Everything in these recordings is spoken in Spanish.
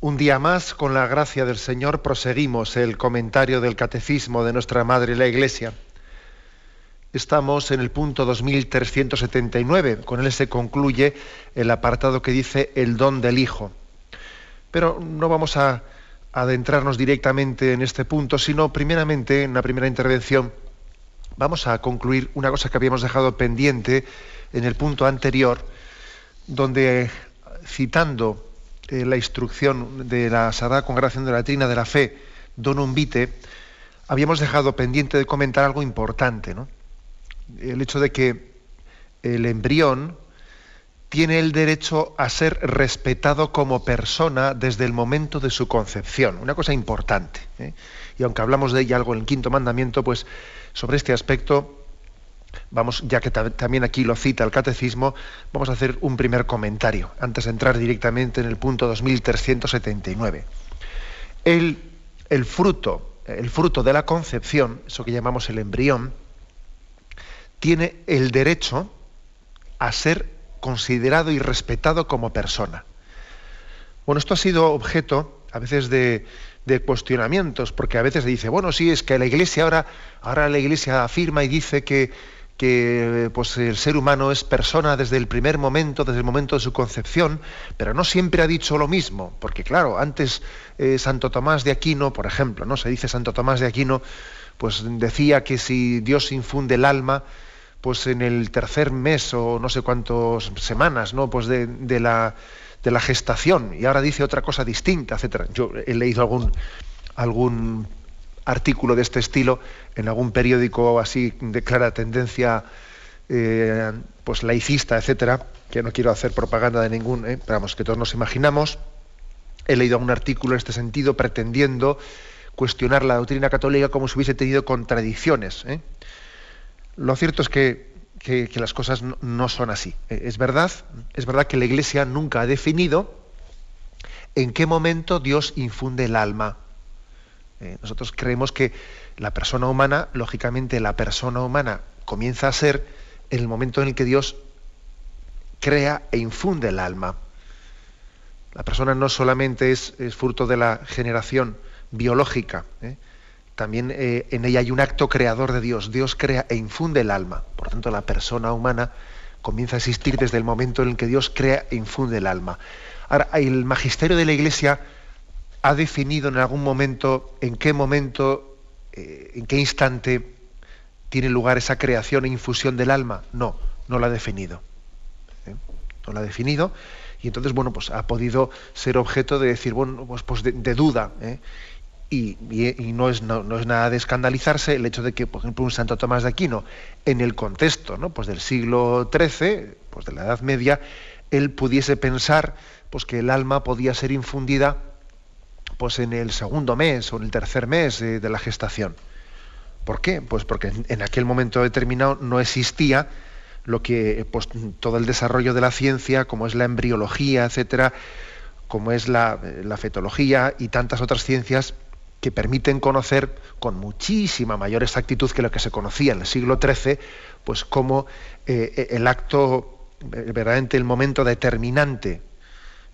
Un día más, con la gracia del Señor, proseguimos el comentario del Catecismo de nuestra Madre la Iglesia. Estamos en el punto 2379, con él se concluye el apartado que dice el don del Hijo. Pero no vamos a adentrarnos directamente en este punto, sino primeramente, en la primera intervención, vamos a concluir una cosa que habíamos dejado pendiente en el punto anterior, donde citando eh, la instrucción de la Sagrada Congregación de la Trina de la Fe, Donum Vitae, habíamos dejado pendiente de comentar algo importante, ¿no? El hecho de que el embrión tiene el derecho a ser respetado como persona desde el momento de su concepción, una cosa importante. ¿eh? Y aunque hablamos de ella algo en el quinto mandamiento, pues sobre este aspecto vamos, ya que también aquí lo cita el catecismo, vamos a hacer un primer comentario antes de entrar directamente en el punto 2379. El, el fruto, el fruto de la concepción, eso que llamamos el embrión, tiene el derecho a ser considerado y respetado como persona. Bueno, esto ha sido objeto a veces de, de cuestionamientos, porque a veces se dice, bueno, sí, es que la Iglesia ahora, ahora la Iglesia afirma y dice que, que pues, el ser humano es persona desde el primer momento, desde el momento de su concepción, pero no siempre ha dicho lo mismo, porque claro, antes eh, Santo Tomás de Aquino, por ejemplo, ¿no? Se dice Santo Tomás de Aquino, pues decía que si Dios infunde el alma, pues en el tercer mes o no sé cuántas semanas, ¿no? Pues de, de la de la gestación, y ahora dice otra cosa distinta, etcétera. Yo he leído algún algún artículo de este estilo en algún periódico así de clara tendencia eh, pues laicista, etcétera, que no quiero hacer propaganda de ningún, eh, pero vamos, que todos nos imaginamos. He leído un artículo en este sentido pretendiendo cuestionar la doctrina católica como si hubiese tenido contradicciones. Eh. Lo cierto es que, que, las cosas no, no son así. Es verdad, es verdad que la Iglesia nunca ha definido en qué momento Dios infunde el alma. Eh, nosotros creemos que la persona humana, lógicamente la persona humana comienza a ser en el momento en el que Dios crea e infunde el alma. La persona no solamente es, fruto de la generación biológica, ¿eh? también eh, en ella hay un acto creador de Dios. Dios crea e infunde el alma. Por tanto, la persona humana comienza a existir desde el momento en el que Dios crea e infunde el alma. Ahora, el magisterio de la Iglesia ha definido en algún momento en qué momento, eh, en qué instante tiene lugar esa creación e infusión del alma? No, no la ha definido. ¿eh? No la ha definido y entonces, bueno, pues ha podido ser objeto de decir, bueno, pues, pues de, duda. ¿eh? Y, no, es, nada de escandalizarse el hecho de que, por ejemplo, un Santo Tomás de Aquino, en el contexto pues del siglo XIII, pues de la Edad Media, él pudiese pensar pues, que el alma podía ser infundida pues en el segundo mes o en el tercer mes de, la gestación. ¿Por qué? Pues porque en aquel momento determinado no existía lo que pues, todo el desarrollo de la ciencia, como es la embriología, etcétera, como es la, fetología y tantas otras ciencias que permiten conocer con muchísima mayor exactitud que lo que se conocía en el siglo XIII, pues cómo eh, el acto, eh, verdaderamente el momento determinante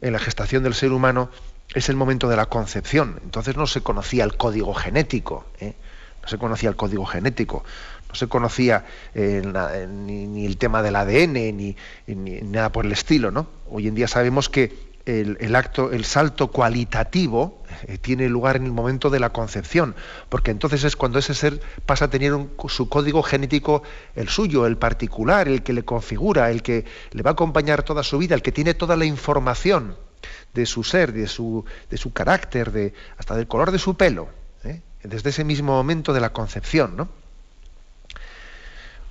en la gestación del ser humano es el momento de la concepción. Entonces no se conocía el código genético, ¿eh? no se conocía el código genético, no se conocía eh, ni, el tema del ADN ni, nada por el estilo. ¿no? Hoy en día sabemos que el, acto, el salto cualitativo eh, tiene lugar en el momento de la concepción, porque entonces es cuando ese ser pasa a tener su código genético, el suyo, el particular, el que le configura, el que le va a acompañar toda su vida, el que tiene toda la información de su ser, de su, de su carácter, de, hasta del color de su pelo, ¿eh? desde ese mismo momento de la concepción, ¿no?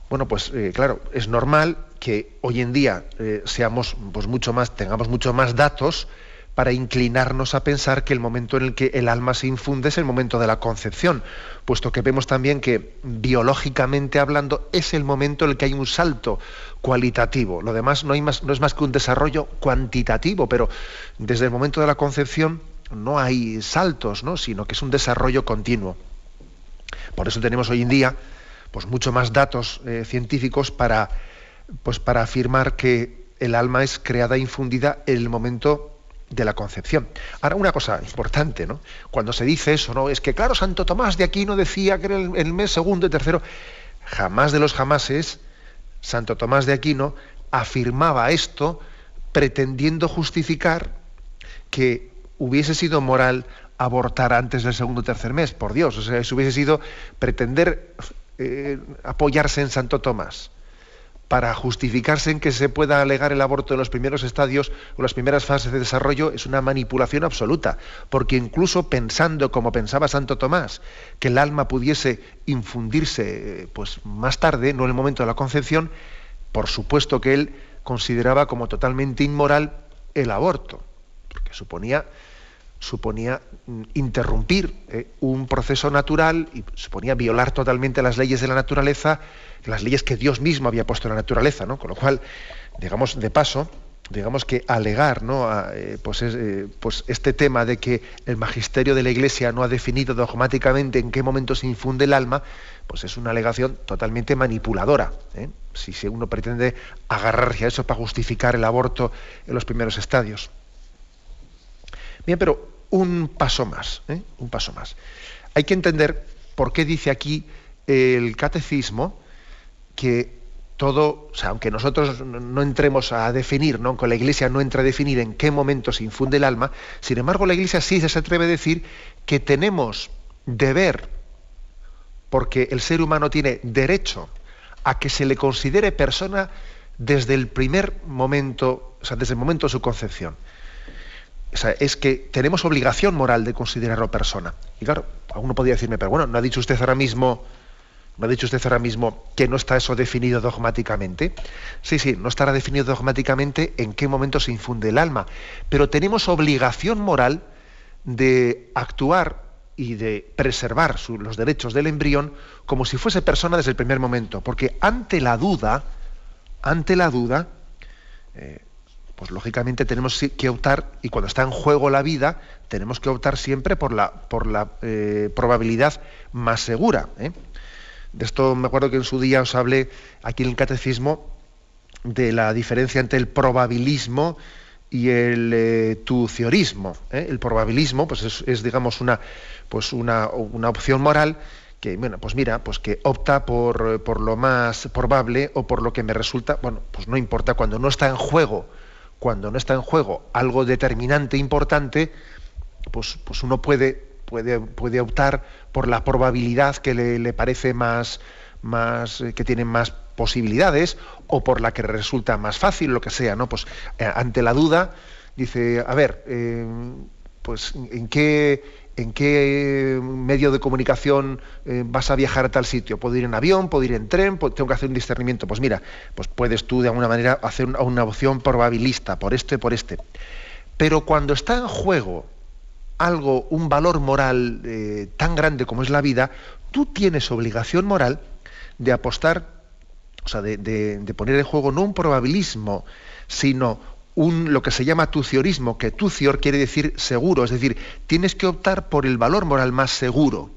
Bueno, pues eh, claro, es normal que hoy en día eh, seamos, pues mucho más, tengamos mucho más datos para inclinarnos a pensar que el momento en el que el alma se infunde es el momento de la concepción, puesto que vemos también que biológicamente hablando es el momento en el que hay un salto cualitativo. Lo demás no, es más que un desarrollo cuantitativo, pero desde el momento de la concepción no hay saltos, ¿no? sino que es un desarrollo continuo. Por eso tenemos hoy en día pues, mucho más datos eh, científicos para, pues, para afirmar que el alma es creada e infundida en el momento de la concepción. Ahora, una cosa importante, ¿no? Cuando se dice eso, ¿no? Es que, claro, Santo Tomás de Aquino decía que era el, mes segundo y tercero. Jamás de los jamases, Santo Tomás de Aquino afirmaba esto pretendiendo justificar que hubiese sido moral abortar antes del segundo o tercer mes. Por Dios, o sea, eso hubiese sido pretender eh, apoyarse en Santo Tomás para justificarse en que se pueda alegar el aborto en los primeros estadios o las primeras fases de desarrollo es una manipulación absoluta, porque incluso pensando como pensaba Santo Tomás, que el alma pudiese infundirse pues más tarde, no en el momento de la concepción, por supuesto que él consideraba como totalmente inmoral el aborto, porque suponía suponía mm, interrumpir eh, un proceso natural y suponía violar totalmente las leyes de la naturaleza, las leyes que Dios mismo había puesto en la naturaleza, ¿no? Con lo cual, digamos, de paso, digamos que alegar ¿no? Eh, pues, eh, pues, este tema de que el magisterio de la Iglesia no ha definido dogmáticamente en qué momento se infunde el alma, pues es una alegación totalmente manipuladora. Si, si uno pretende agarrarse a eso para justificar el aborto en los primeros estadios. Bien, pero un paso más, ¿eh? un paso más. Hay que entender por qué dice aquí el catecismo que todo, aunque nosotros no entremos a definir, ¿no? la Iglesia no entra a definir en qué momento se infunde el alma, sin embargo la Iglesia sí se atreve a decir que tenemos deber, porque el ser humano tiene derecho a que se le considere persona desde el primer momento, o sea, desde el momento de su concepción es que tenemos obligación moral de considerarlo persona. Y claro, alguno podría decirme, pero bueno, ¿no ha dicho usted ahora mismo, no ha dicho usted ahora mismo que no está eso definido dogmáticamente? Sí, sí, no estará definido dogmáticamente en qué momento se infunde el alma, pero tenemos obligación moral de actuar y de preservar los derechos del embrión como si fuese persona desde el primer momento, porque ante la duda, ante la duda, eh, pues lógicamente tenemos que optar, y cuando está en juego la vida, tenemos que optar siempre por la, por la eh, probabilidad más segura. ¿eh? De esto me acuerdo que en su día os hablé aquí en el catecismo de la diferencia entre el probabilismo y el eh, tuciorismo. El probabilismo pues es, digamos, una, pues una, una, opción moral que, bueno, pues mira, pues que opta por, por lo más probable o por lo que me resulta, bueno, pues no importa, cuando no está en juego cuando no está en juego algo determinante, importante, pues, pues uno puede, puede, puede optar por la probabilidad que le, parece más, más, eh, que tiene más posibilidades, o por la que resulta más fácil, lo que sea, ¿no? Pues eh, ante la duda, dice, a ver, eh, pues en qué en qué medio de comunicación eh, vas a viajar a tal sitio. ¿Puedo ir en avión? ¿Puedo ir en tren? ¿Tengo que hacer un discernimiento? Pues mira, pues puedes tú de alguna manera hacer una, opción probabilista, por este, por este. Pero cuando está en juego algo, un valor moral eh, tan grande como es la vida, tú tienes obligación moral de apostar, o sea, de poner en juego no un probabilismo, sino un, lo que se llama tuciorismo, que tucior quiere decir seguro, es decir, tienes que optar por el valor moral más seguro.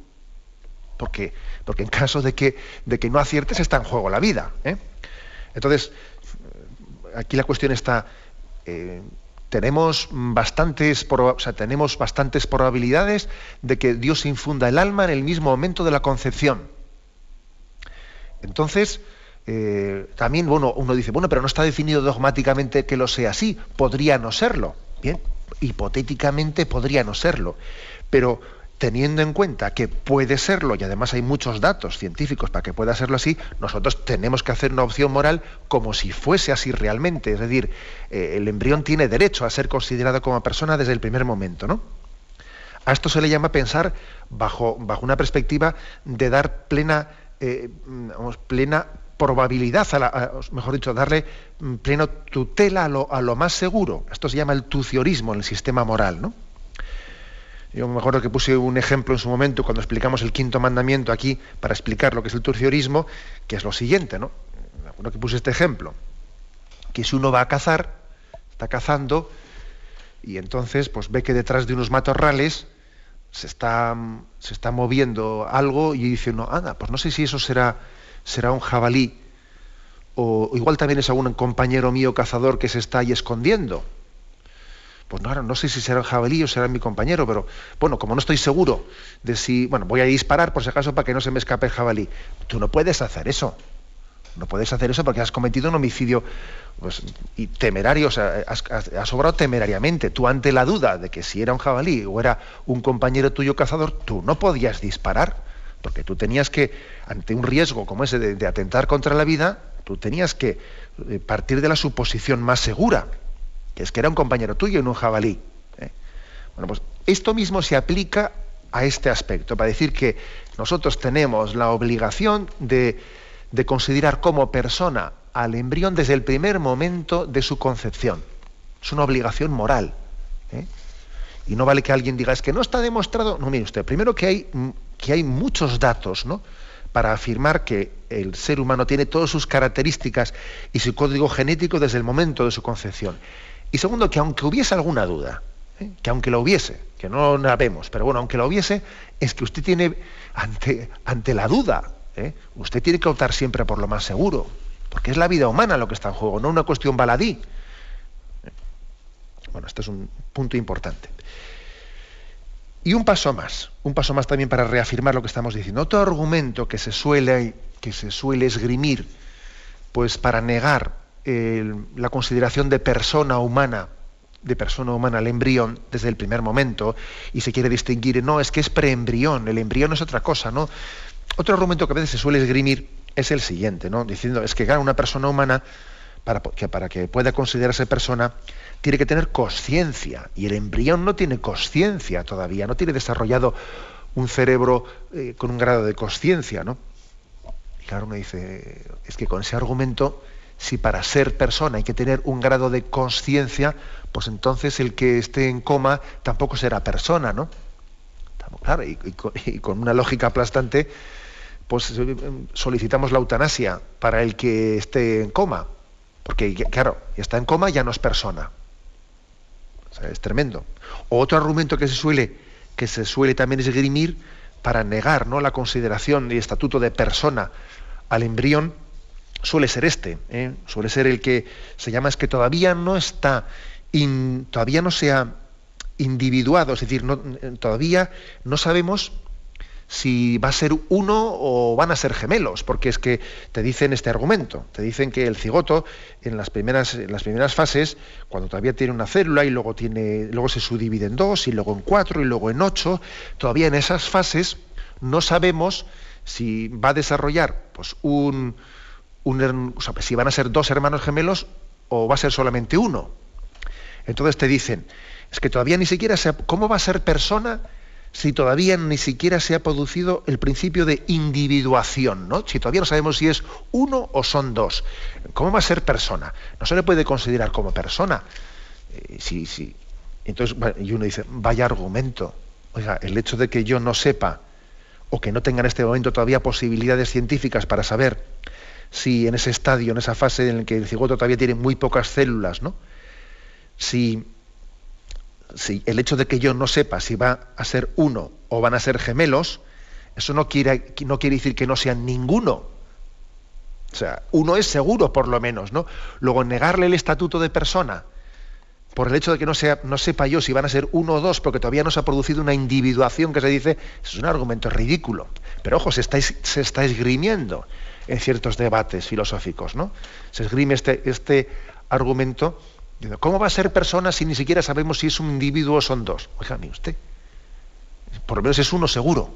Porque, porque en caso de que, de que no aciertes está en juego la vida. ¿eh? Entonces, aquí la cuestión está, eh, tenemos, bastantes, o tenemos bastantes probabilidades de que Dios infunda el alma en el mismo momento de la concepción. Entonces, eh, también bueno, uno dice, bueno, pero no está definido dogmáticamente que lo sea así, podría no serlo. Bien, hipotéticamente podría no serlo. Pero teniendo en cuenta que puede serlo, y además hay muchos datos científicos para que pueda serlo así, nosotros tenemos que hacer una opción moral como si fuese así realmente. Es decir, eh, el embrión tiene derecho a ser considerado como persona desde el primer momento, ¿no? A esto se le llama pensar bajo, bajo una perspectiva de dar plena, eh, plena probabilidad, a mejor dicho, darle mm, plena tutela a lo, a más seguro. Esto se llama el tuciorismo en el sistema moral, ¿no? Yo me acuerdo que puse un ejemplo en su momento cuando explicamos el quinto mandamiento aquí para explicar lo que es el tuciorismo, que es lo siguiente, ¿no? Me acuerdo que puse este ejemplo, que si uno va a cazar, está cazando, y entonces pues ve que detrás de unos matorrales se está, se está moviendo algo y dice, no, anda, pues no sé si eso será, será un jabalí, o igual también es algún compañero mío cazador que se está ahí escondiendo pues no, no sé si será el jabalí o será mi compañero, pero bueno, como no estoy seguro de si, bueno, voy a disparar por si acaso para que no se me escape el jabalí. Tú no puedes hacer eso. No puedes hacer eso porque has cometido un homicidio pues, y temerario, o sea, has, has, obrado temerariamente. Tú ante la duda de que si era un jabalí o era un compañero tuyo cazador, tú no podías disparar, porque tú tenías que, ante un riesgo como ese de atentar contra la vida, tú tenías que eh, partir de la suposición más segura que es que era un compañero tuyo en un jabalí. ¿eh? Bueno, pues esto mismo se aplica a este aspecto, para decir que nosotros tenemos la obligación de, considerar como persona al embrión desde el primer momento de su concepción. Es una obligación moral. ¿eh? Y no vale que alguien diga, es que no está demostrado. No, mire usted, primero que hay, que hay muchos datos, ¿no? para afirmar que el ser humano tiene todas sus características y su código genético desde el momento de su concepción. Y segundo, que aunque hubiese alguna duda, ¿eh? que aunque la hubiese, que no la vemos, pero bueno, aunque la hubiese, es que usted tiene, ante, ante la duda, ¿eh? usted tiene que optar siempre por lo más seguro, porque es la vida humana lo que está en juego, no una cuestión baladí. Bueno, este es un punto importante. Y un paso más, un paso más también para reafirmar lo que estamos diciendo. Otro argumento que se suele, que se suele esgrimir, pues para negar la consideración de persona humana, de persona humana al embrión desde el primer momento, y se quiere distinguir, no, es que es preembrión, el embrión es otra cosa, ¿no? Otro argumento que a veces se suele esgrimir es el siguiente, ¿no? Diciendo, es que una persona humana, para que, pueda considerarse persona, tiene que tener conciencia, y el embrión no tiene conciencia todavía, no tiene desarrollado un cerebro eh, con un grado de conciencia, ¿no? Y claro, uno dice, es que con ese argumento si para ser persona hay que tener un grado de conciencia, pues entonces el que esté en coma tampoco será persona, ¿no? Claro, y, con una lógica aplastante, pues eh, solicitamos la eutanasia para el que esté en coma, porque claro, está en coma ya no es persona. es tremendo. Otro argumento que se suele, que se suele también esgrimir para negar ¿no? la consideración y estatuto de persona al embrión suele ser este, ¿eh? suele ser el que se llama es que todavía no está, todavía no se ha individuado, es decir, todavía no sabemos si va a ser uno o van a ser gemelos, porque es que te dicen este argumento, te dicen que el cigoto en las primeras, en las primeras fases, cuando todavía tiene una célula y luego, tiene, luego se subdivide en dos y luego en cuatro y luego en ocho, todavía en esas fases no sabemos si va a desarrollar pues, un, si van a ser dos hermanos gemelos o va a ser solamente uno. Entonces te dicen, es que todavía ni siquiera se ¿cómo va a ser persona si todavía ni siquiera se ha producido el principio de individuación, ¿no? Si todavía no sabemos si es uno o son dos. ¿Cómo va a ser persona? No se le puede considerar como persona. Eh, sí, sí. Entonces, y uno dice, vaya argumento. Oiga, el hecho de que yo no sepa o que no tenga en este momento todavía posibilidades científicas para saber si en ese estadio, en esa fase en la que el cigoto todavía tiene muy pocas células, ¿no? Si, si el hecho de que yo no sepa si va a ser uno o van a ser gemelos, eso no quiere, no quiere decir que no sean ninguno. O sea, uno es seguro por lo menos, ¿no? Luego negarle el estatuto de persona por el hecho de que no, no sepa yo si van a ser uno o dos, porque todavía no se ha producido una individuación que se dice, es un argumento ridículo. Pero ojo, se está, se está esgrimiendo en ciertos debates filosóficos. ¿no? Se esgrime este, este argumento, ¿cómo va a ser persona si ni siquiera sabemos si es un individuo o son dos? Oiga, usted. por lo menos es uno seguro.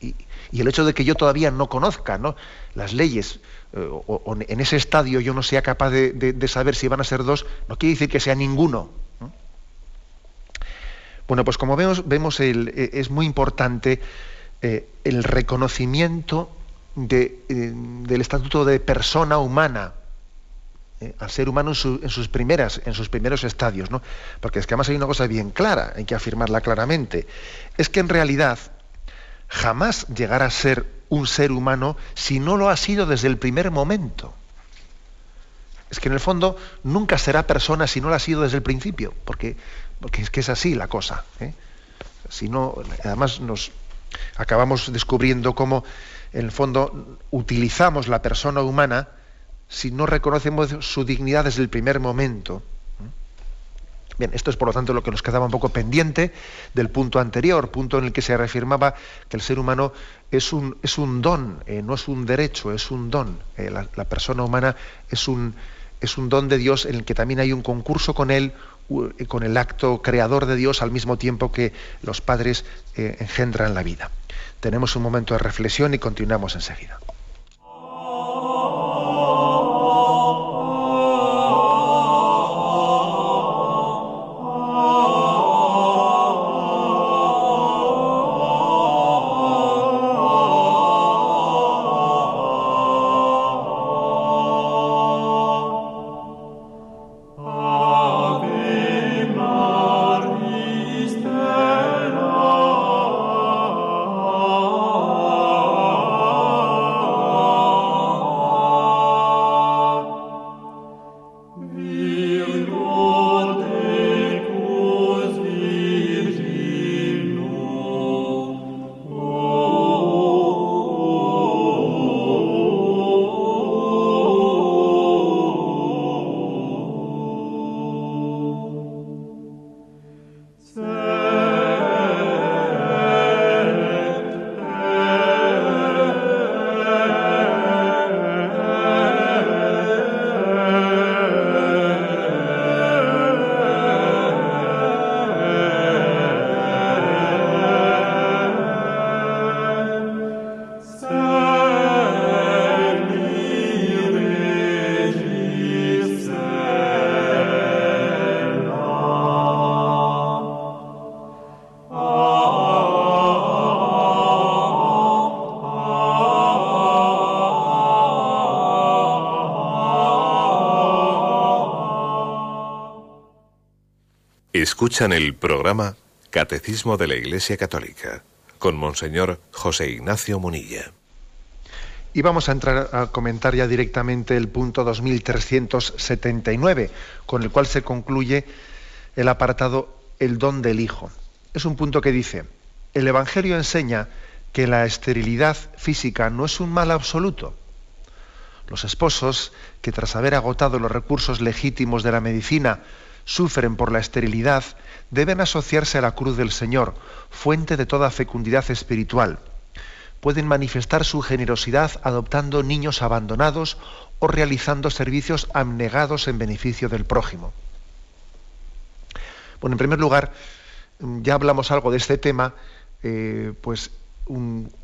Y, el hecho de que yo todavía no conozca las leyes, eh, o, en ese estadio yo no sea capaz de, saber si van a ser dos, no quiere decir que sea ninguno. Bueno, pues como vemos, vemos e, es muy importante eh, el reconocimiento eh, del estatuto de persona humana al ser humano en, sus primeras, en sus primeros estadios, ¿no? Porque es que además hay una cosa bien clara, hay que afirmarla claramente, es que en realidad jamás llegará a ser un ser humano si no lo ha sido desde el primer momento. Es que en el fondo nunca será persona si no lo ha sido desde el principio, porque, porque es que es así la cosa. ¿eh? Si no, además nos acabamos descubriendo cómo en el fondo utilizamos la persona humana si no reconocemos su dignidad desde el primer momento. Bien, esto es por lo tanto lo que nos quedaba un poco pendiente del punto anterior, punto en el que se reafirmaba que el ser humano es un, es un don, eh, no es un derecho, es un don. Eh, la, persona humana es un, es un don de Dios en el que también hay un concurso con él, con el acto creador de Dios al mismo tiempo que los padres eh, engendran la vida. Tenemos un momento de reflexión y continuamos enseguida. Escuchan el programa Catecismo de la Iglesia Católica con Monseñor José Ignacio Munilla. Y vamos a entrar a comentar ya directamente el punto 2379, con el cual se concluye el apartado El don del Hijo. Es un punto que dice, el Evangelio enseña que la esterilidad física no es un mal absoluto. Los esposos que tras haber agotado los recursos legítimos de la medicina sufren por la esterilidad deben asociarse a la cruz del Señor, fuente de toda fecundidad espiritual. Pueden manifestar su generosidad adoptando niños abandonados o realizando servicios abnegados en beneficio del prójimo. Bueno, en primer lugar, ya hablamos algo de este tema, eh, pues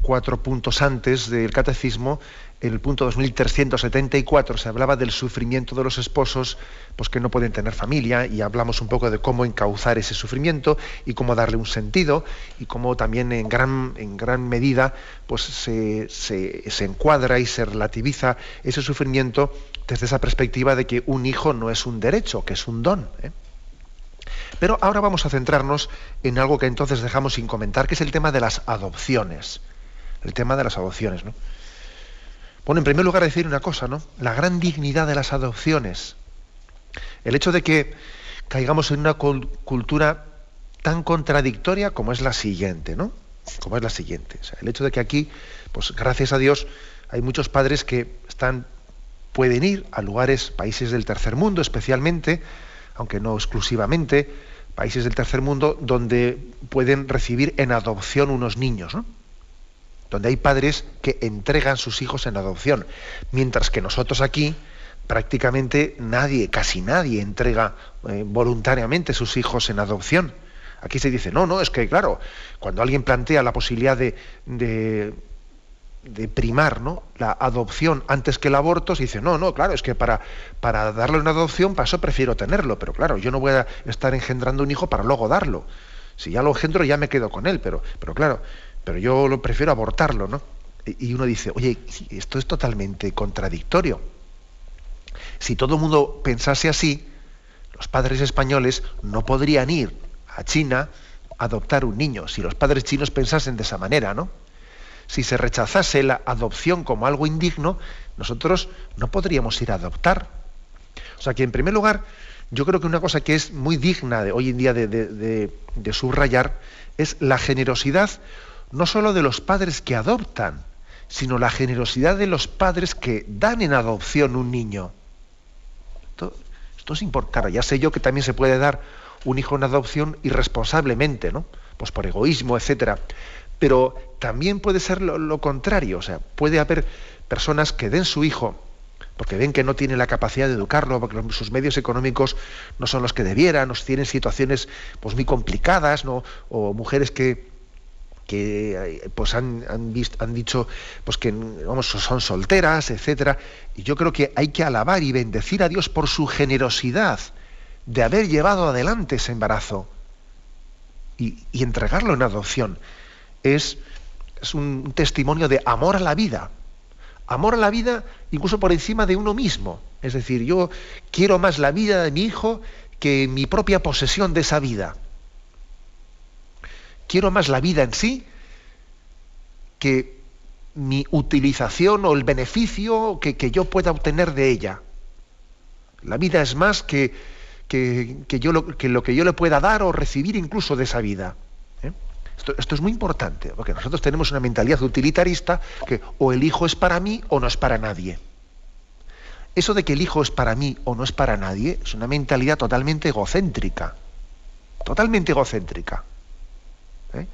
cuatro puntos antes del catecismo, en el punto 2374 se hablaba del sufrimiento de los esposos pues que no pueden tener familia y hablamos un poco de cómo encauzar ese sufrimiento y cómo darle un sentido y cómo también en gran, en gran medida pues se, se, encuadra y se relativiza ese sufrimiento desde esa perspectiva de que un hijo no es un derecho, que es un don. ¿eh? Pero ahora vamos a centrarnos en algo que entonces dejamos sin comentar, que es el tema de las adopciones. El tema de las adopciones, ¿no? Bueno, en primer lugar decir una cosa, ¿no? La gran dignidad de las adopciones. El hecho de que caigamos en una cultura tan contradictoria como es la siguiente, ¿no? Como es la siguiente. el hecho de que aquí, pues gracias a Dios, hay muchos padres que están, pueden ir a lugares, países del tercer mundo especialmente, aunque no exclusivamente, países del tercer mundo donde pueden recibir en adopción unos niños, donde hay padres que entregan sus hijos en adopción, mientras que nosotros aquí prácticamente nadie, casi nadie entrega eh, voluntariamente sus hijos en adopción. Aquí se dice, no, no, es que claro, cuando alguien plantea la posibilidad de, primar ¿no? la adopción antes que el aborto, se dice, no, no, claro, es que para, para darle una adopción, para eso prefiero tenerlo, pero claro, yo no voy a estar engendrando un hijo para luego darlo. Si ya lo engendro, ya me quedo con él, pero, pero claro, pero yo lo prefiero abortarlo, ¿no? Y uno dice, oye, esto es totalmente contradictorio. Si todo el mundo pensase así, los padres españoles no podrían ir a China a adoptar un niño, si los padres chinos pensasen de esa manera, ¿no? Si se rechazase la adopción como algo indigno, nosotros no podríamos ir a adoptar. O sea que, en primer lugar, yo creo que una cosa que es muy digna de hoy en día de, subrayar es la generosidad no solo de los padres que adoptan, sino la generosidad de los padres que dan en adopción un niño. Esto, es importante. Ya sé yo que también se puede dar un hijo en adopción irresponsablemente, ¿no? Pues por egoísmo, etcétera. Pero también puede ser lo, contrario. O sea, puede haber personas que den su hijo porque ven que no tienen la capacidad de educarlo, porque sus medios económicos no son los que debieran, o tienen situaciones pues, muy complicadas, o mujeres que, que eh, pues han, han, han dicho pues que vamos, son solteras, etcétera. Y yo creo que hay que alabar y bendecir a Dios por su generosidad de haber llevado adelante ese embarazo y, entregarlo en adopción. Es, un testimonio de amor a la vida. Amor a la vida incluso por encima de uno mismo. Es decir, yo quiero más la vida de mi hijo que mi propia posesión de esa vida quiero más la vida en sí que mi utilización o el beneficio que, yo pueda obtener de ella. La vida es más que, que, yo lo que yo le pueda dar o recibir incluso de esa vida. ¿Eh? Esto, es muy importante, porque nosotros tenemos una mentalidad utilitarista que o el hijo es para mí o no es para nadie. Eso de que el hijo es para mí o no es para nadie es una mentalidad totalmente egocéntrica. Totalmente egocéntrica. ¿eh?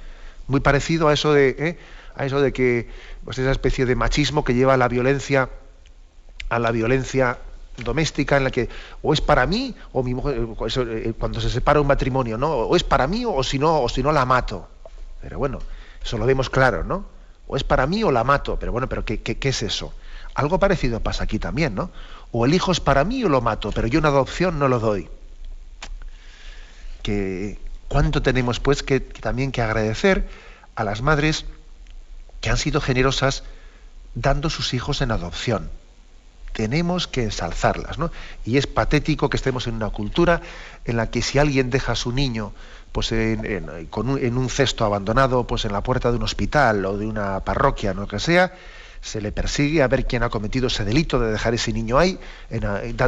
Muy parecido a eso de, ¿eh? a eso de que pues esa especie de machismo que lleva a la violencia, a la violencia doméstica en la que o es para mí o mi mujer eh, cuando se separa un matrimonio no o es para mí o si no o si no la mato pero bueno eso lo vemos claro no o es para mí o la mato pero bueno pero qué, qué es eso algo parecido pasa aquí también no o el hijo es para mí o lo mato pero yo una adopción no lo doy. Que ¿Cuánto tenemos pues que, también que agradecer a las madres que han sido generosas dando sus hijos en adopción? Tenemos que ensalzarlas, ¿no? Y es patético que estemos en una cultura en la que si alguien deja a su niño pues en, un, cesto abandonado pues en la puerta de un hospital o de una parroquia, lo que sea, se le persigue a ver quién ha cometido ese delito de dejar ese niño ahí,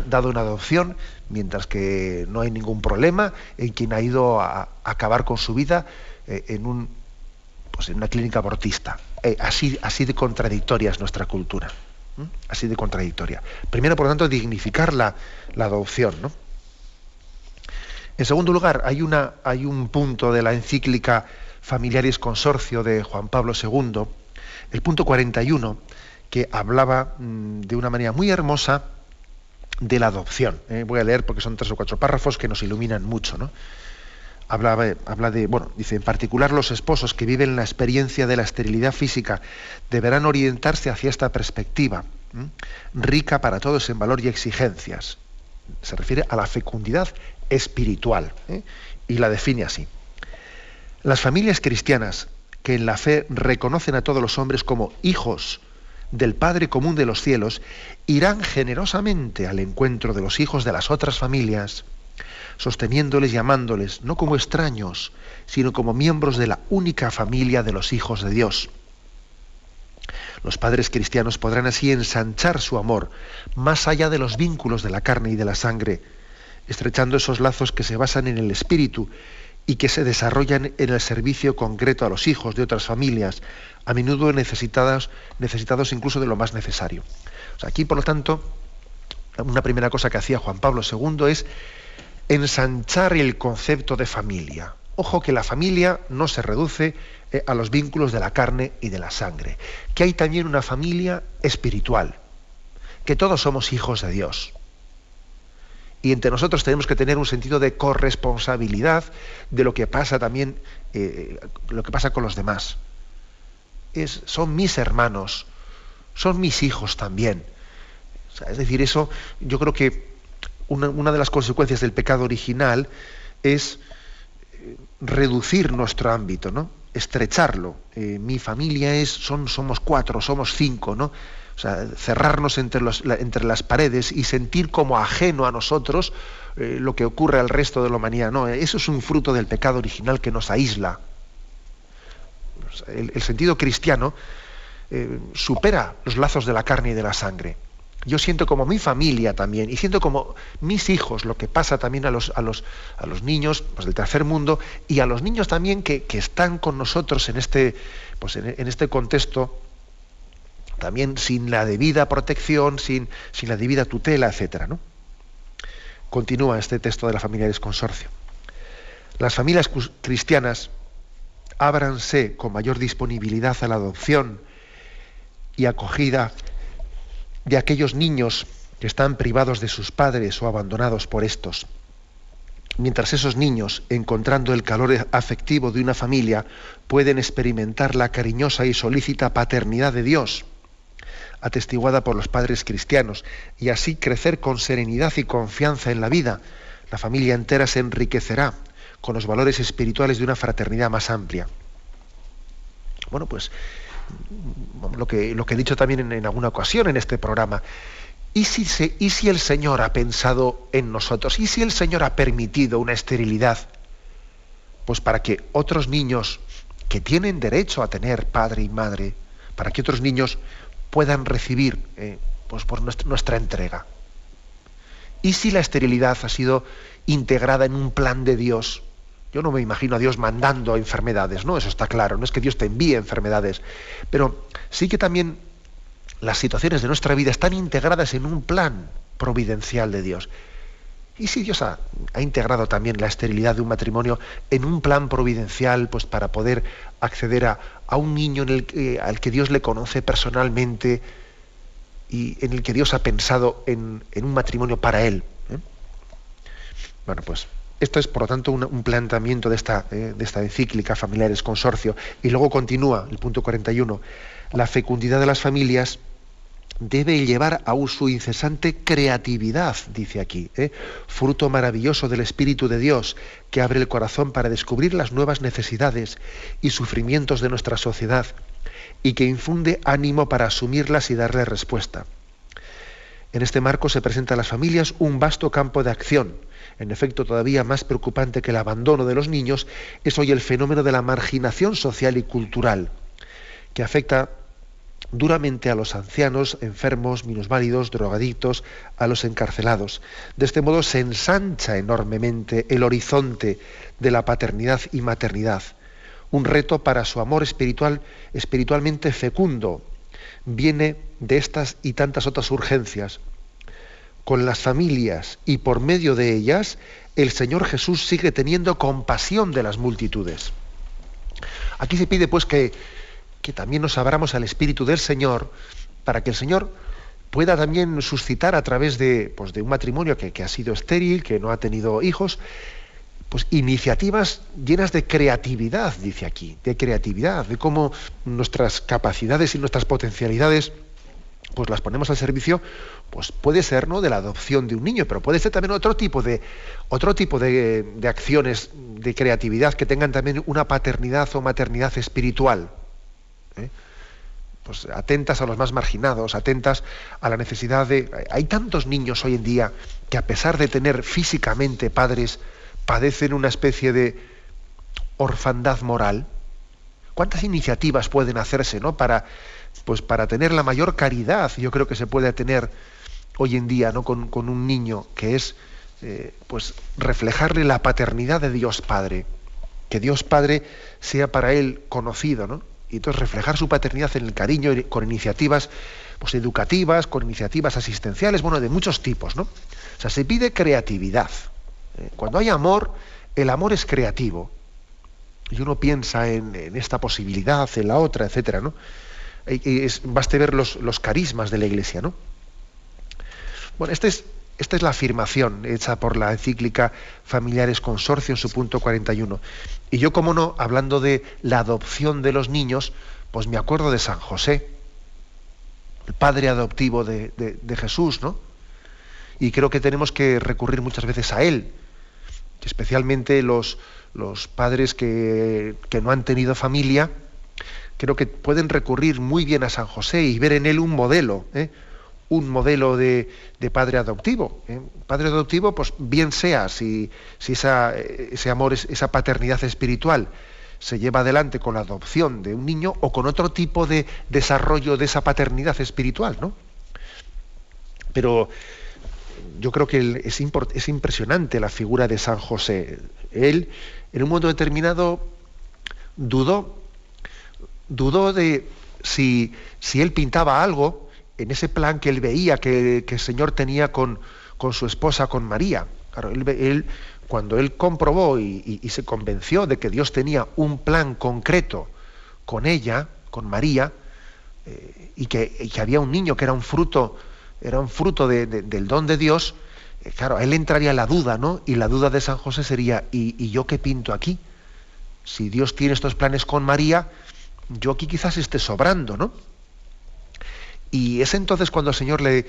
dado una adopción, mientras que no hay ningún problema en quien ha ido a, acabar con su vida eh, en, un, pues en una clínica abortista. Eh, así, así de contradictoria es nuestra cultura. Así de contradictoria. Primero, por lo tanto, dignificar la, adopción. En segundo lugar, hay, un punto de la encíclica Familiaris Consorcio de Juan Pablo II, el punto 41, que hablaba mm, de una manera muy hermosa de la adopción. ¿eh? voy a leer porque son tres o cuatro párrafos que nos iluminan mucho. ¿no? Habla, de, bueno, dice, en particular los esposos que viven la experiencia de la esterilidad física deberán orientarse hacia esta perspectiva, rica para todos en valor y exigencias. Se refiere a la fecundidad espiritual ¿eh? y la define así. Las familias cristianas que en la fe reconocen a todos los hombres como hijos del Padre común de los cielos, irán generosamente al encuentro de los hijos de las otras familias, sosteniéndoles y amándoles, no como extraños, sino como miembros de la única familia de los hijos de Dios. Los padres cristianos podrán así ensanchar su amor más allá de los vínculos de la carne y de la sangre, estrechando esos lazos que se basan en el espíritu y que se desarrollan en el servicio concreto a los hijos de otras familias, a menudo necesitados, necesitados incluso de lo más necesario. aquí, por lo tanto, una primera cosa que hacía Juan Pablo II es ensanchar el concepto de familia. Ojo que la familia no se reduce eh, a los vínculos de la carne y de la sangre, que hay también una familia espiritual, que todos somos hijos de Dios Y entre nosotros tenemos que tener un sentido de corresponsabilidad de lo que pasa también, eh, lo que pasa con los demás. Es, son mis hermanos, son mis hijos también. es decir, eso yo creo que una, de las consecuencias del pecado original es eh, reducir nuestro ámbito, ¿no? estrecharlo. Eh, mi familia es, son, somos cuatro, somos cinco, ¿no? O sea, cerrarnos entre, entre las paredes y sentir como ajeno a nosotros eh, lo que ocurre al resto de la humanidad. No, eso es un fruto del pecado original que nos aísla. El, sentido cristiano supera los lazos de la carne y de la sangre yo siento como mi familia también, y siento como mis hijos, lo que pasa también a los, a los, a los niños pues, del tercer mundo y a los niños también que, están con nosotros en este, pues, en, este contexto, también sin la debida protección, sin, sin la debida tutela, etc. ¿no? Continúa este texto de la familia del consorcio. Las familias cristianas ábranse con mayor disponibilidad a la adopción y acogida de aquellos niños que están privados de sus padres o abandonados por estos. Mientras esos niños, encontrando el calor afectivo de una familia, pueden experimentar la cariñosa y solícita paternidad de Dios, atestiguada por los padres cristianos, y así crecer con serenidad y confianza en la vida, la familia entera se enriquecerá con los valores espirituales de una fraternidad más amplia. Bueno, pues lo que, lo que he dicho también en, alguna ocasión en este programa, ¿y si, se, ¿y si el Señor ha pensado en nosotros? ¿Y si el Señor ha permitido una esterilidad? Pues para que otros niños que tienen derecho a tener padre y madre, para que otros niños puedan recibir eh, pues por nuestra, nuestra entrega. ¿Y si la esterilidad ha sido integrada en un plan de Dios? Yo no me imagino a Dios mandando enfermedades, ¿no? Eso está claro, no es que Dios te envíe enfermedades, pero sí que también las situaciones de nuestra vida están integradas en un plan providencial de Dios. ¿Y si Dios ha, integrado también la esterilidad de un matrimonio en un plan providencial pues, para poder acceder a, un niño en el al que Dios le conoce personalmente y en el que Dios ha pensado en, un matrimonio para él? ¿eh? Bueno, pues esto es, por lo tanto, un, planteamiento de esta, eh, de esta encíclica Familiares Consorcio. Y luego continúa el punto 41. La fecundidad de las familias debe llevar a su incesante creatividad, dice aquí, ¿eh? fruto maravilloso del Espíritu de Dios, que abre el corazón para descubrir las nuevas necesidades y sufrimientos de nuestra sociedad y que infunde ánimo para asumirlas y darle respuesta. En este marco se presenta a las familias un vasto campo de acción, en efecto, todavía más preocupante que el abandono de los niños es hoy el fenómeno de la marginación social y cultural, que afecta duramente a los ancianos, enfermos, minusválidos, drogadictos, a los encarcelados. De este modo se ensancha enormemente el horizonte de la paternidad y maternidad, un reto para su amor espiritual espiritualmente fecundo. Viene de estas y tantas otras urgencias con las familias y por medio de ellas, el Señor Jesús sigue teniendo compasión de las multitudes. Aquí se pide pues que, que también nos abramos al Espíritu del Señor para que el Señor pueda también suscitar a través de, pues, de un matrimonio que, que, ha sido estéril, que no ha tenido hijos, pues iniciativas llenas de creatividad, dice aquí, de creatividad, de cómo nuestras capacidades y nuestras potencialidades pues las ponemos al servicio, pues puede ser ¿no? de la adopción de un niño, pero puede ser también otro tipo de, otro tipo de, acciones de creatividad que tengan también una paternidad o maternidad espiritual. ¿eh? Pues atentas a los más marginados, atentas a la necesidad de. Hay tantos niños hoy en día que a pesar de tener físicamente padres, padecen una especie de orfandad moral. ¿Cuántas iniciativas pueden hacerse ¿no? para pues para tener la mayor caridad, yo creo que se puede tener hoy en día ¿no? con, un niño, que es eh, pues reflejarle la paternidad de Dios Padre, que Dios Padre sea para él conocido, ¿no? y entonces reflejar su paternidad en el cariño con iniciativas pues, educativas, con iniciativas asistenciales, bueno, de muchos tipos, ¿no? O sea, se pide creatividad. ¿eh? Cuando hay amor, el amor es creativo. Y uno piensa en, esta posibilidad, en la otra, etcétera, ¿no? es, baste ver los, carismas de la Iglesia, ¿no? Bueno, este es Esta es la afirmación hecha por la encíclica Familiares Consorcio en su punto 41. Y yo, como no, hablando de la adopción de los niños, pues me acuerdo de San José, el padre adoptivo de, Jesús, ¿no? Y creo que tenemos que recurrir muchas veces a él, especialmente los, los padres que, que no han tenido familia, creo que pueden recurrir muy bien a San José y ver en él un modelo, ¿eh? Un modelo de, padre adoptivo. ¿eh? Padre adoptivo, pues bien sea si, si ese amor, esa paternidad espiritual se lleva adelante con la adopción de un niño o con otro tipo de desarrollo de esa paternidad espiritual, ¿no? Pero yo creo que es, es impresionante la figura de San José. Él, en un momento determinado, dudó, dudó de si, si él pintaba algo, en ese plan que él veía que, el Señor tenía con, con, su esposa, con María. Claro, él, cuando él comprobó y, se convenció de que Dios tenía un plan concreto con ella, con María, eh, y, que, había un niño que era un fruto, era un fruto del don de Dios, eh, claro, a él entraría la duda, ¿no? Y la duda de San José sería, ¿y, ¿y yo qué pinto aquí? Si Dios tiene estos planes con María, yo aquí quizás esté sobrando, ¿no? Y es entonces cuando el Señor le,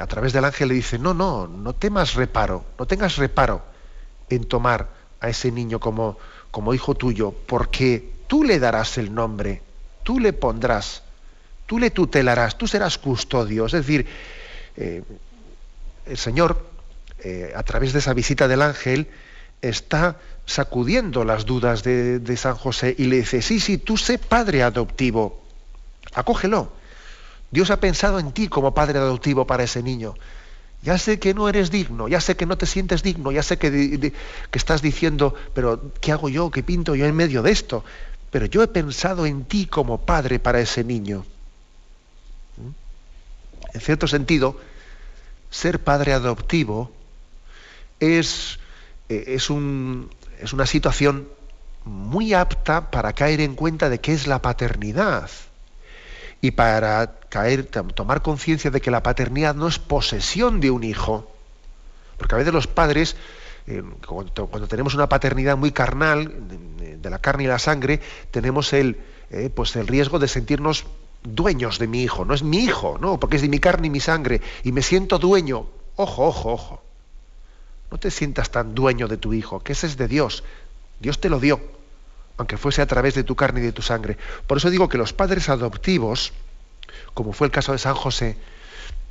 a través del ángel le dice, no, no, no temas reparo, no tengas reparo en tomar a ese niño como, como hijo tuyo, porque tú le darás el nombre, tú le pondrás, tú le tutelarás, tú serás custodio. Es decir, eh, el Señor, eh, a través de esa visita del ángel, está sacudiendo las dudas de, de San José y le dice, sí, sí, tú sé padre adoptivo, acógelo Dios ha pensado en ti como padre adoptivo para ese niño. Ya sé que no eres digno, ya sé que no te sientes digno, ya sé que, estás diciendo, pero ¿qué hago yo? ¿Qué pinto yo en medio de esto? Pero yo he pensado en ti como padre para ese niño. ¿Mm? En cierto sentido, ser padre adoptivo es, eh, es, un, es una situación muy apta para caer en cuenta de qué es la paternidad y para caer, tomar conciencia de que la paternidad no es posesión de un hijo. Porque a veces los padres, eh, cuando, tenemos una paternidad muy carnal, de, la carne y la sangre, tenemos el, eh, pues el riesgo de sentirnos dueños de mi hijo. No es mi hijo, no, porque es de mi carne y mi sangre, y me siento dueño. Ojo, ojo, ojo. No te sientas tan dueño de tu hijo, que ese es de Dios. Dios te lo dio aunque fuese a través de tu carne y de tu sangre. Por eso digo que los padres adoptivos, como fue el caso de San José,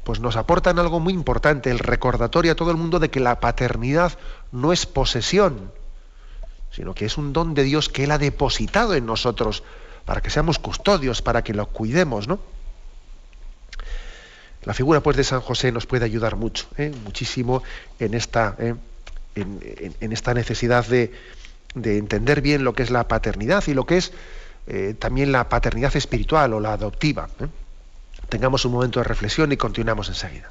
pues nos aportan algo muy importante, el recordatorio a todo el mundo de que la paternidad no es posesión, sino que es un don de Dios que Él ha depositado en nosotros para que seamos custodios, para que lo cuidemos, ¿no? La figura pues de San José nos puede ayudar mucho, ¿eh? muchísimo en esta, ¿eh? en esta necesidad de, de entender bien lo que es la paternidad y lo que es eh, también la paternidad espiritual o la adoptiva. ¿eh? Tengamos un momento de reflexión y continuamos enseguida.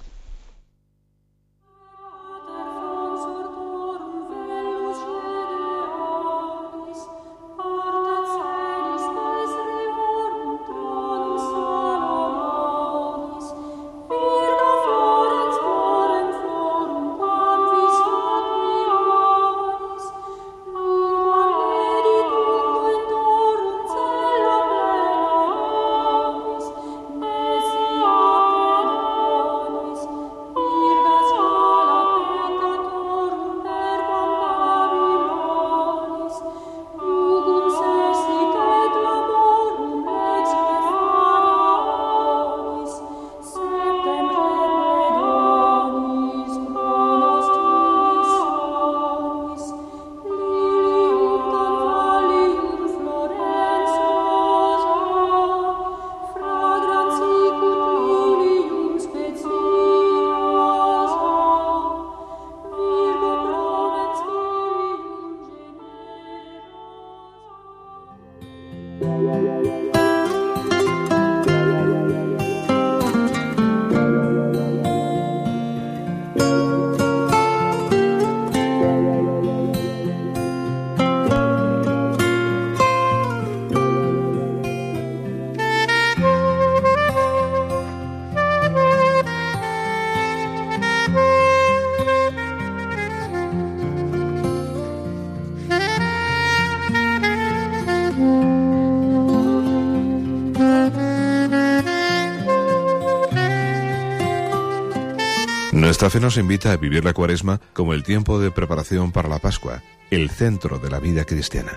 Nos invita a vivir la cuaresma como el tiempo de preparación para la Pascua, el centro de la vida cristiana.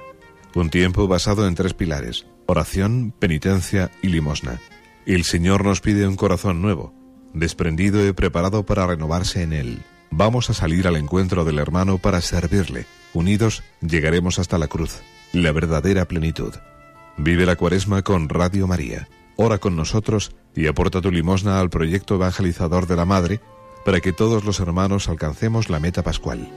Un tiempo basado en tres pilares, oración, penitencia y limosna. El Señor nos pide un corazón nuevo, desprendido y preparado para renovarse en Él. Vamos a salir al encuentro del hermano para servirle. Unidos llegaremos hasta la cruz, la verdadera plenitud. Vive la cuaresma con Radio María. Ora con nosotros y aporta tu limosna al proyecto evangelizador de la Madre para que todos los hermanos alcancemos la meta pascual.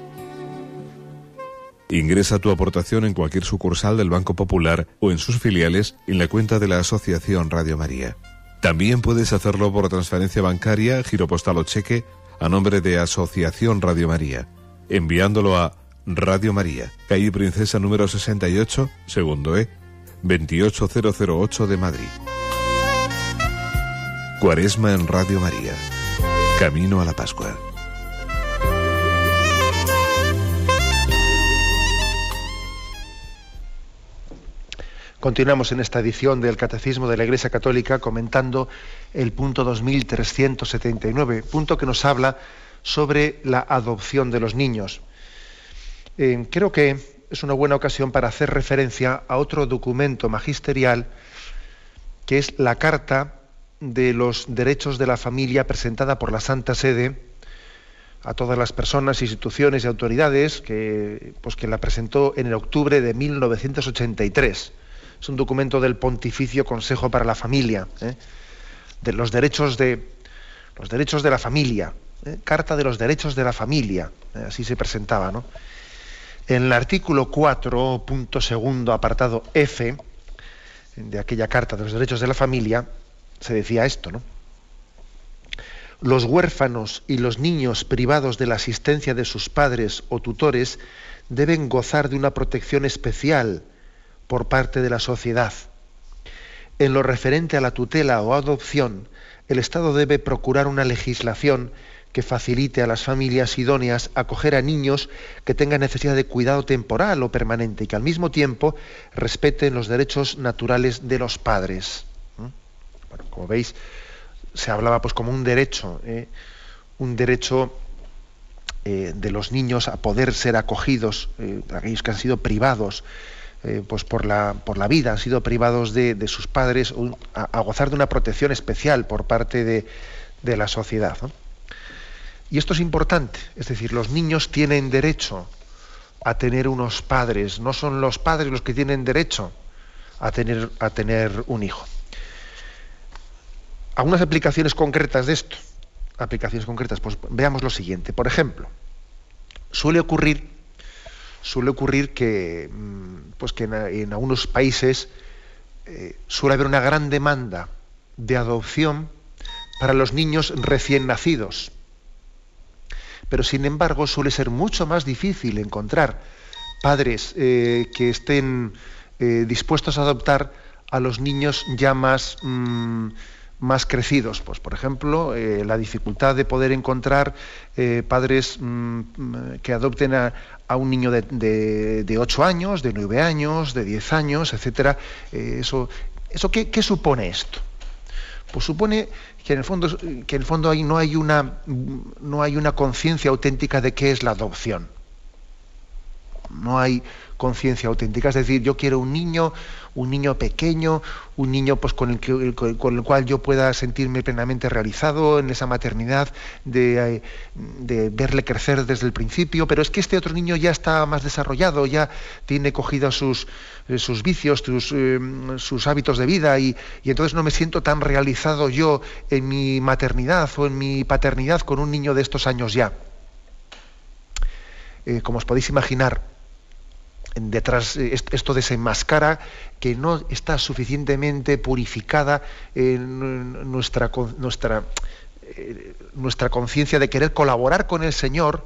Ingresa tu aportación en cualquier sucursal del Banco Popular o en sus filiales en la cuenta de la Asociación Radio María. También puedes hacerlo por transferencia bancaria, giro postal o cheque a nombre de Asociación Radio María, enviándolo a Radio María, calle Princesa número 68, segundo E, 28008 de Madrid. Cuaresma en Radio María. Camino a la Pascua. Continuamos en esta edición del Catecismo de la Iglesia Católica comentando el punto 2379, punto que nos habla sobre la adopción de los niños. Eh, creo que es una buena ocasión para hacer referencia a otro documento magisterial que es la Carta de los Derechos de la Familia presentada por la Santa Sede a todas las personas, instituciones y autoridades que, pues, que la presentó en el octubre de 1983 es un documento del Pontificio Consejo para la Familia, ¿eh? de los derechos de los derechos de la familia, ¿eh? Carta de los derechos de la familia, ¿eh? así se presentaba, ¿no? En el artículo 4, punto segundo, apartado F, de aquella Carta de los Derechos de la Familia, se decía esto, ¿no? Los huérfanos y los niños privados de la asistencia de sus padres o tutores deben gozar de una protección especial por parte de la sociedad. En lo referente a la tutela o adopción, el Estado debe procurar una legislación que facilite a las familias idóneas acoger a niños que tengan necesidad de cuidado temporal o permanente y que al mismo tiempo respeten los derechos naturales de los padres. Bueno, como veis, se hablaba pues como un derecho, ¿eh? un derecho eh, de los niños a poder ser acogidos, eh, aquellos que han sido privados pues por la, por la vida, han sido privados de, sus padres, a, gozar de una protección especial por parte de, la sociedad. Y esto es importante, es decir, los niños tienen derecho a tener unos padres, no son los padres los que tienen derecho a tener, a tener un hijo. Algunas aplicaciones concretas de esto, aplicaciones concretas, pues veamos lo siguiente. Por ejemplo, suele ocurrir suele ocurrir que, mm, pues que en, algunos países eh, suele haber una gran demanda de adopción para los niños recién nacidos. Pero sin embargo suele ser mucho más difícil encontrar padres eh, que estén eh, dispuestos a adoptar a los niños ya más, mm, más crecidos. Pues, por ejemplo, la dificultad de poder encontrar padres mm, que adopten a, un niño de, de, 8 años, de 9 años, de 10 años, etcétera. Eh, eso, eso ¿qué, supone esto? Pues supone que en el fondo, que en el fondo ahí no hay una, no hay una conciencia auténtica de qué es la adopción. No hay conciencia auténtica. Es decir, yo quiero un niño, un niño pequeño, un niño pues, con, el con el cual yo pueda sentirme plenamente realizado en esa maternidad, de, verle crecer desde el principio, pero es que este otro niño ya está más desarrollado, ya tiene cogidos sus, sus vicios, sus, eh, sus, hábitos de vida y, entonces no me siento tan realizado yo en mi maternidad o en mi paternidad con un niño de estos años ya. Eh, como os podéis imaginar, detrás eh, esto desenmascara que no está suficientemente purificada en nuestra, nuestra, eh, nuestra conciencia de querer colaborar con el Señor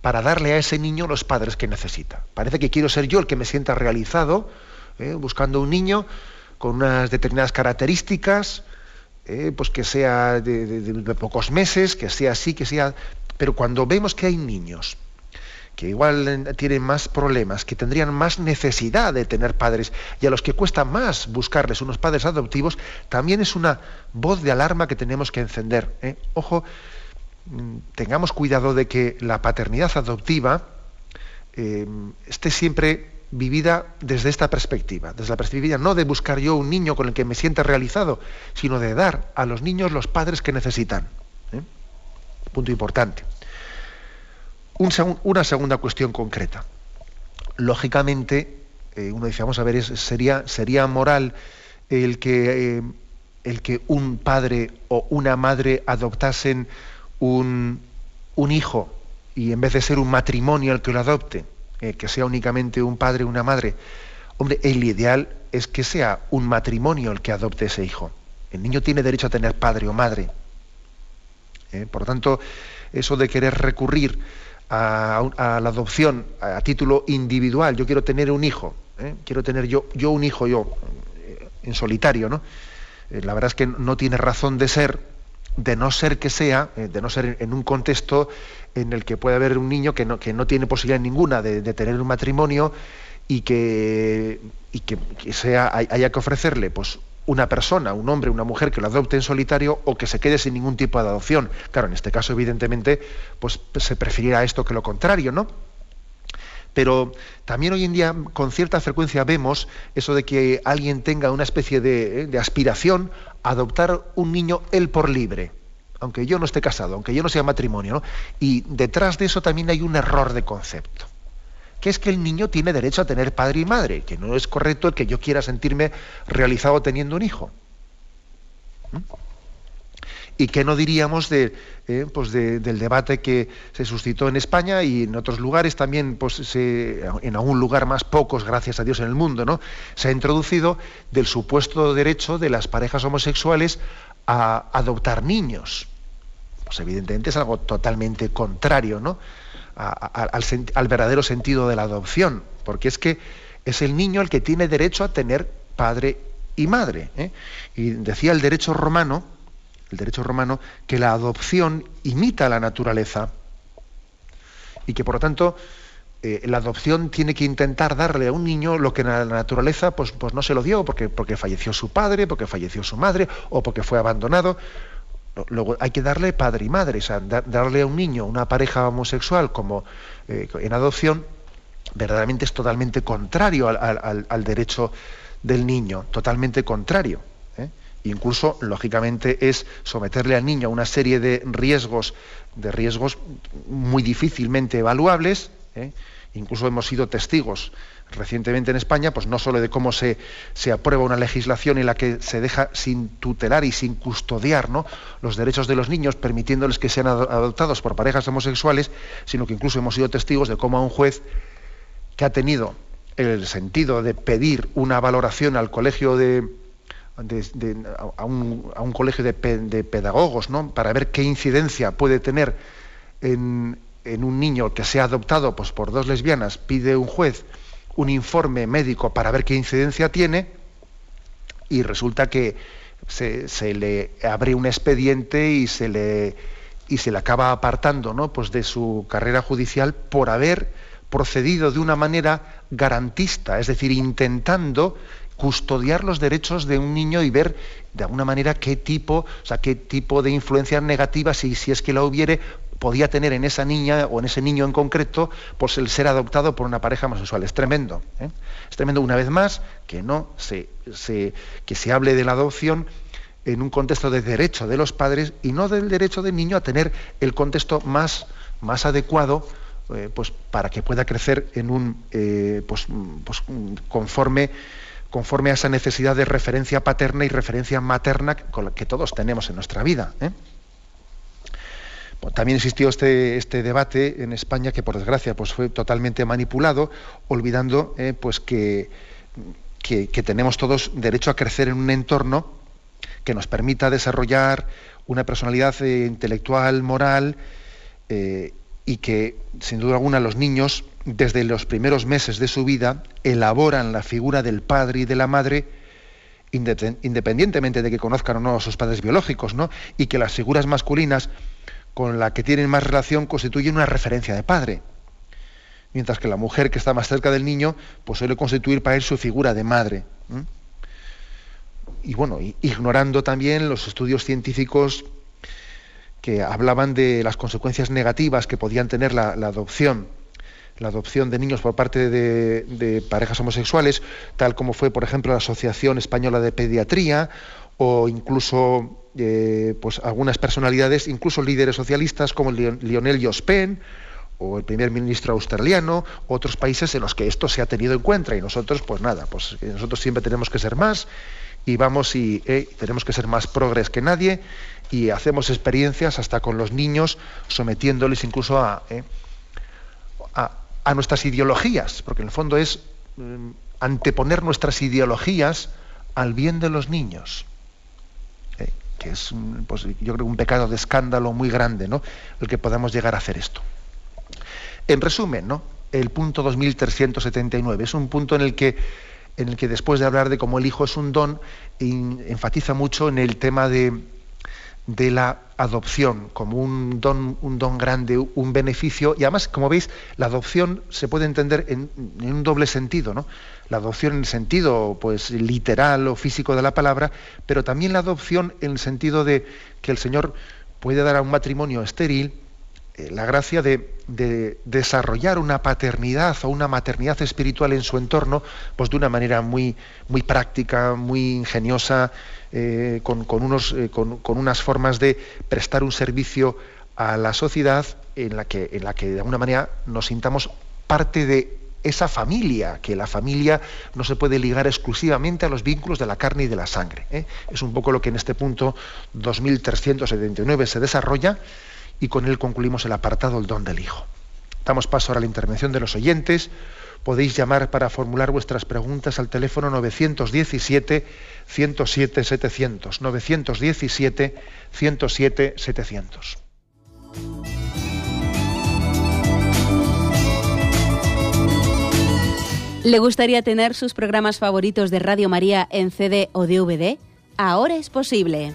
para darle a ese niño los padres que necesita. Parece que quiero ser yo el que me sienta realizado, eh, buscando un niño con unas determinadas características, pues que sea de pocos meses, que sea así, que sea... Pero cuando vemos que hay niños que igual tienen más problemas, que tendrían más necesidad de tener padres y a los que cuesta más buscarles unos padres adoptivos, también es una voz de alarma que tenemos que encender. ¿eh? Ojo, mm, tengamos cuidado de que la paternidad adoptiva eh, esté siempre vivida desde esta perspectiva, desde la perspectiva no de buscar yo un niño con el que me sienta realizado, sino de dar a los niños los padres que necesitan. ¿eh? Punto importante. Una segunda cuestión concreta. Lógicamente, eh, uno dice, vamos a ver, sería, sería moral el que, eh, el que un padre o una madre adoptasen un, un hijo y en vez de ser un matrimonio el que lo adopte, eh, que sea únicamente un padre o una madre. Hombre, el ideal es que sea un matrimonio el que adopte ese hijo. El niño tiene derecho a tener padre o madre. Por lo tanto, eso de querer recurrir a, la adopción a, título individual, yo quiero tener un hijo, eh, quiero tener yo, yo un hijo, yo, en solitario, ¿no? la verdad es que no tiene razón de ser, de no ser que sea, de no ser en un contexto en el que puede haber un niño que no, que no tiene posibilidad ninguna de, tener un matrimonio y que, y que, sea, haya que ofrecerle pues, una persona, un hombre, una mujer que lo adopte en solitario o que se quede sin ningún tipo de adopción. Claro, en este caso, evidentemente, pues se preferirá esto que lo contrario, ¿no? Pero también hoy en día, con cierta frecuencia, vemos eso de que alguien tenga una especie de, de aspiración a adoptar un niño él por libre aunque yo no esté casado, aunque yo no sea matrimonio, y detrás de eso también hay un error de concepto, que es que el niño tiene derecho a tener padre y madre, que no es correcto el que yo quiera sentirme realizado teniendo un hijo. ¿Mm? ¿Y qué no diríamos de, eh, pues del debate que se suscitó en España y en otros lugares también, pues en algún lugar más pocos, gracias a Dios, en el mundo, ¿no? Se ha introducido del supuesto derecho de las parejas homosexuales a adoptar niños. Pues evidentemente es algo totalmente contrario ¿no? Al, verdadero sentido de la adopción, porque es que es el niño el que tiene derecho a tener padre y madre. ¿eh? Y decía el derecho romano, el derecho romano, que la adopción imita la naturaleza y que por lo tanto eh, la adopción tiene que intentar darle a un niño lo que la naturaleza pues, pues no se lo dio, porque, porque falleció su padre, porque falleció su madre, o porque fue abandonado. Luego hay que darle padre y madre, o sea, darle a un niño una pareja homosexual como eh, en adopción, verdaderamente es totalmente contrario al, derecho del niño, totalmente contrario. ¿eh? Incluso, lógicamente, es someterle al niño a una serie de riesgos, de riesgos muy difícilmente evaluables, ¿eh? Incluso hemos sido testigos recientemente en España, pues no solo de cómo se, se, aprueba una legislación en la que se deja sin tutelar y sin custodiar ¿no? los derechos de los niños, permitiéndoles que sean adoptados por parejas homosexuales, sino que incluso hemos sido testigos de cómo a un juez que ha tenido el sentido de pedir una valoración al colegio de, a, un, colegio de, pedagogos, ¿no? para ver qué incidencia puede tener en, en un niño que sea adoptado pues, por dos lesbianas, pide un juez un informe médico para ver qué incidencia tiene y resulta que se, le abre un expediente y se le, y se le acaba apartando ¿no? pues de su carrera judicial por haber procedido de una manera garantista, es decir, intentando custodiar los derechos de un niño y ver de alguna manera qué tipo, o sea, qué tipo de influencias negativas, si, si es que la hubiere, podía tener en esa niña o en ese niño en concreto pues el ser adoptado por una pareja homosexual. Es tremendo. ¿eh? Es tremendo una vez más que no se, que se hable de la adopción en un contexto de derecho de los padres y no del derecho del niño a tener el contexto más, más adecuado eh, pues para que pueda crecer en un eh, pues, pues, conforme conforme a esa necesidad de referencia paterna y referencia materna que todos tenemos en nuestra vida. También existió este, este, debate en España que, por desgracia, pues fue totalmente manipulado, olvidando eh, pues que, tenemos todos derecho a crecer en un entorno que nos permita desarrollar una personalidad eh, intelectual, moral, eh, y que, sin duda alguna, los niños, desde los primeros meses de su vida, elaboran la figura del padre y de la madre, independientemente de que conozcan o no a sus padres biológicos, ¿no? y que las figuras masculinas con la que tienen más relación constituyen una referencia de padre. Mientras que la mujer que está más cerca del niño, pues suele constituir para él su figura de madre. Y bueno, ignorando también los estudios científicos que hablaban de las consecuencias negativas que podían tener la, adopción la adopción de niños por parte de, parejas homosexuales, tal como fue, por ejemplo, la Asociación Española de Pediatría o incluso eh, pues algunas personalidades, incluso líderes socialistas como Lionel Jospin o el primer ministro australiano, otros países en los que esto se ha tenido en cuenta. Y nosotros, pues nada, pues nosotros siempre tenemos que ser más y vamos y eh, tenemos que ser más progres que nadie y hacemos experiencias hasta con los niños sometiéndoles incluso a, eh, a, nuestras ideologías, porque en el fondo es mm, anteponer nuestras ideologías al bien de los niños. eh, que es pues, yo creo un pecado de escándalo muy grande ¿no? el que podamos llegar a hacer esto en resumen ¿no? el punto 2379 es un punto en el que en el que después de hablar de cómo el hijo es un don enfatiza mucho en el tema de de la adopción como un don, un don grande, un beneficio, y además, como veis, la adopción se puede entender en, un doble sentido, ¿no? La adopción en el sentido pues, literal o físico de la palabra, pero también la adopción en el sentido de que el Señor puede dar a un matrimonio estéril la gracia de, desarrollar una paternidad o una maternidad espiritual en su entorno, pues de una manera muy, muy práctica, muy ingeniosa, eh, con, unos, eh, con, unas formas de prestar un servicio a la sociedad en la que, en la que de alguna manera nos sintamos parte de esa familia, que la familia no se puede ligar exclusivamente a los vínculos de la carne y de la sangre. ¿eh? Es un poco lo que en este punto 2379 se desarrolla y con él concluimos el apartado El don del Hijo. Damos paso ahora a la intervención de los oyentes. Podéis llamar para formular vuestras preguntas al teléfono 917 107 700. 917 107 700. ¿Le gustaría tener sus programas favoritos de Radio María en CD o DVD? Ahora es posible.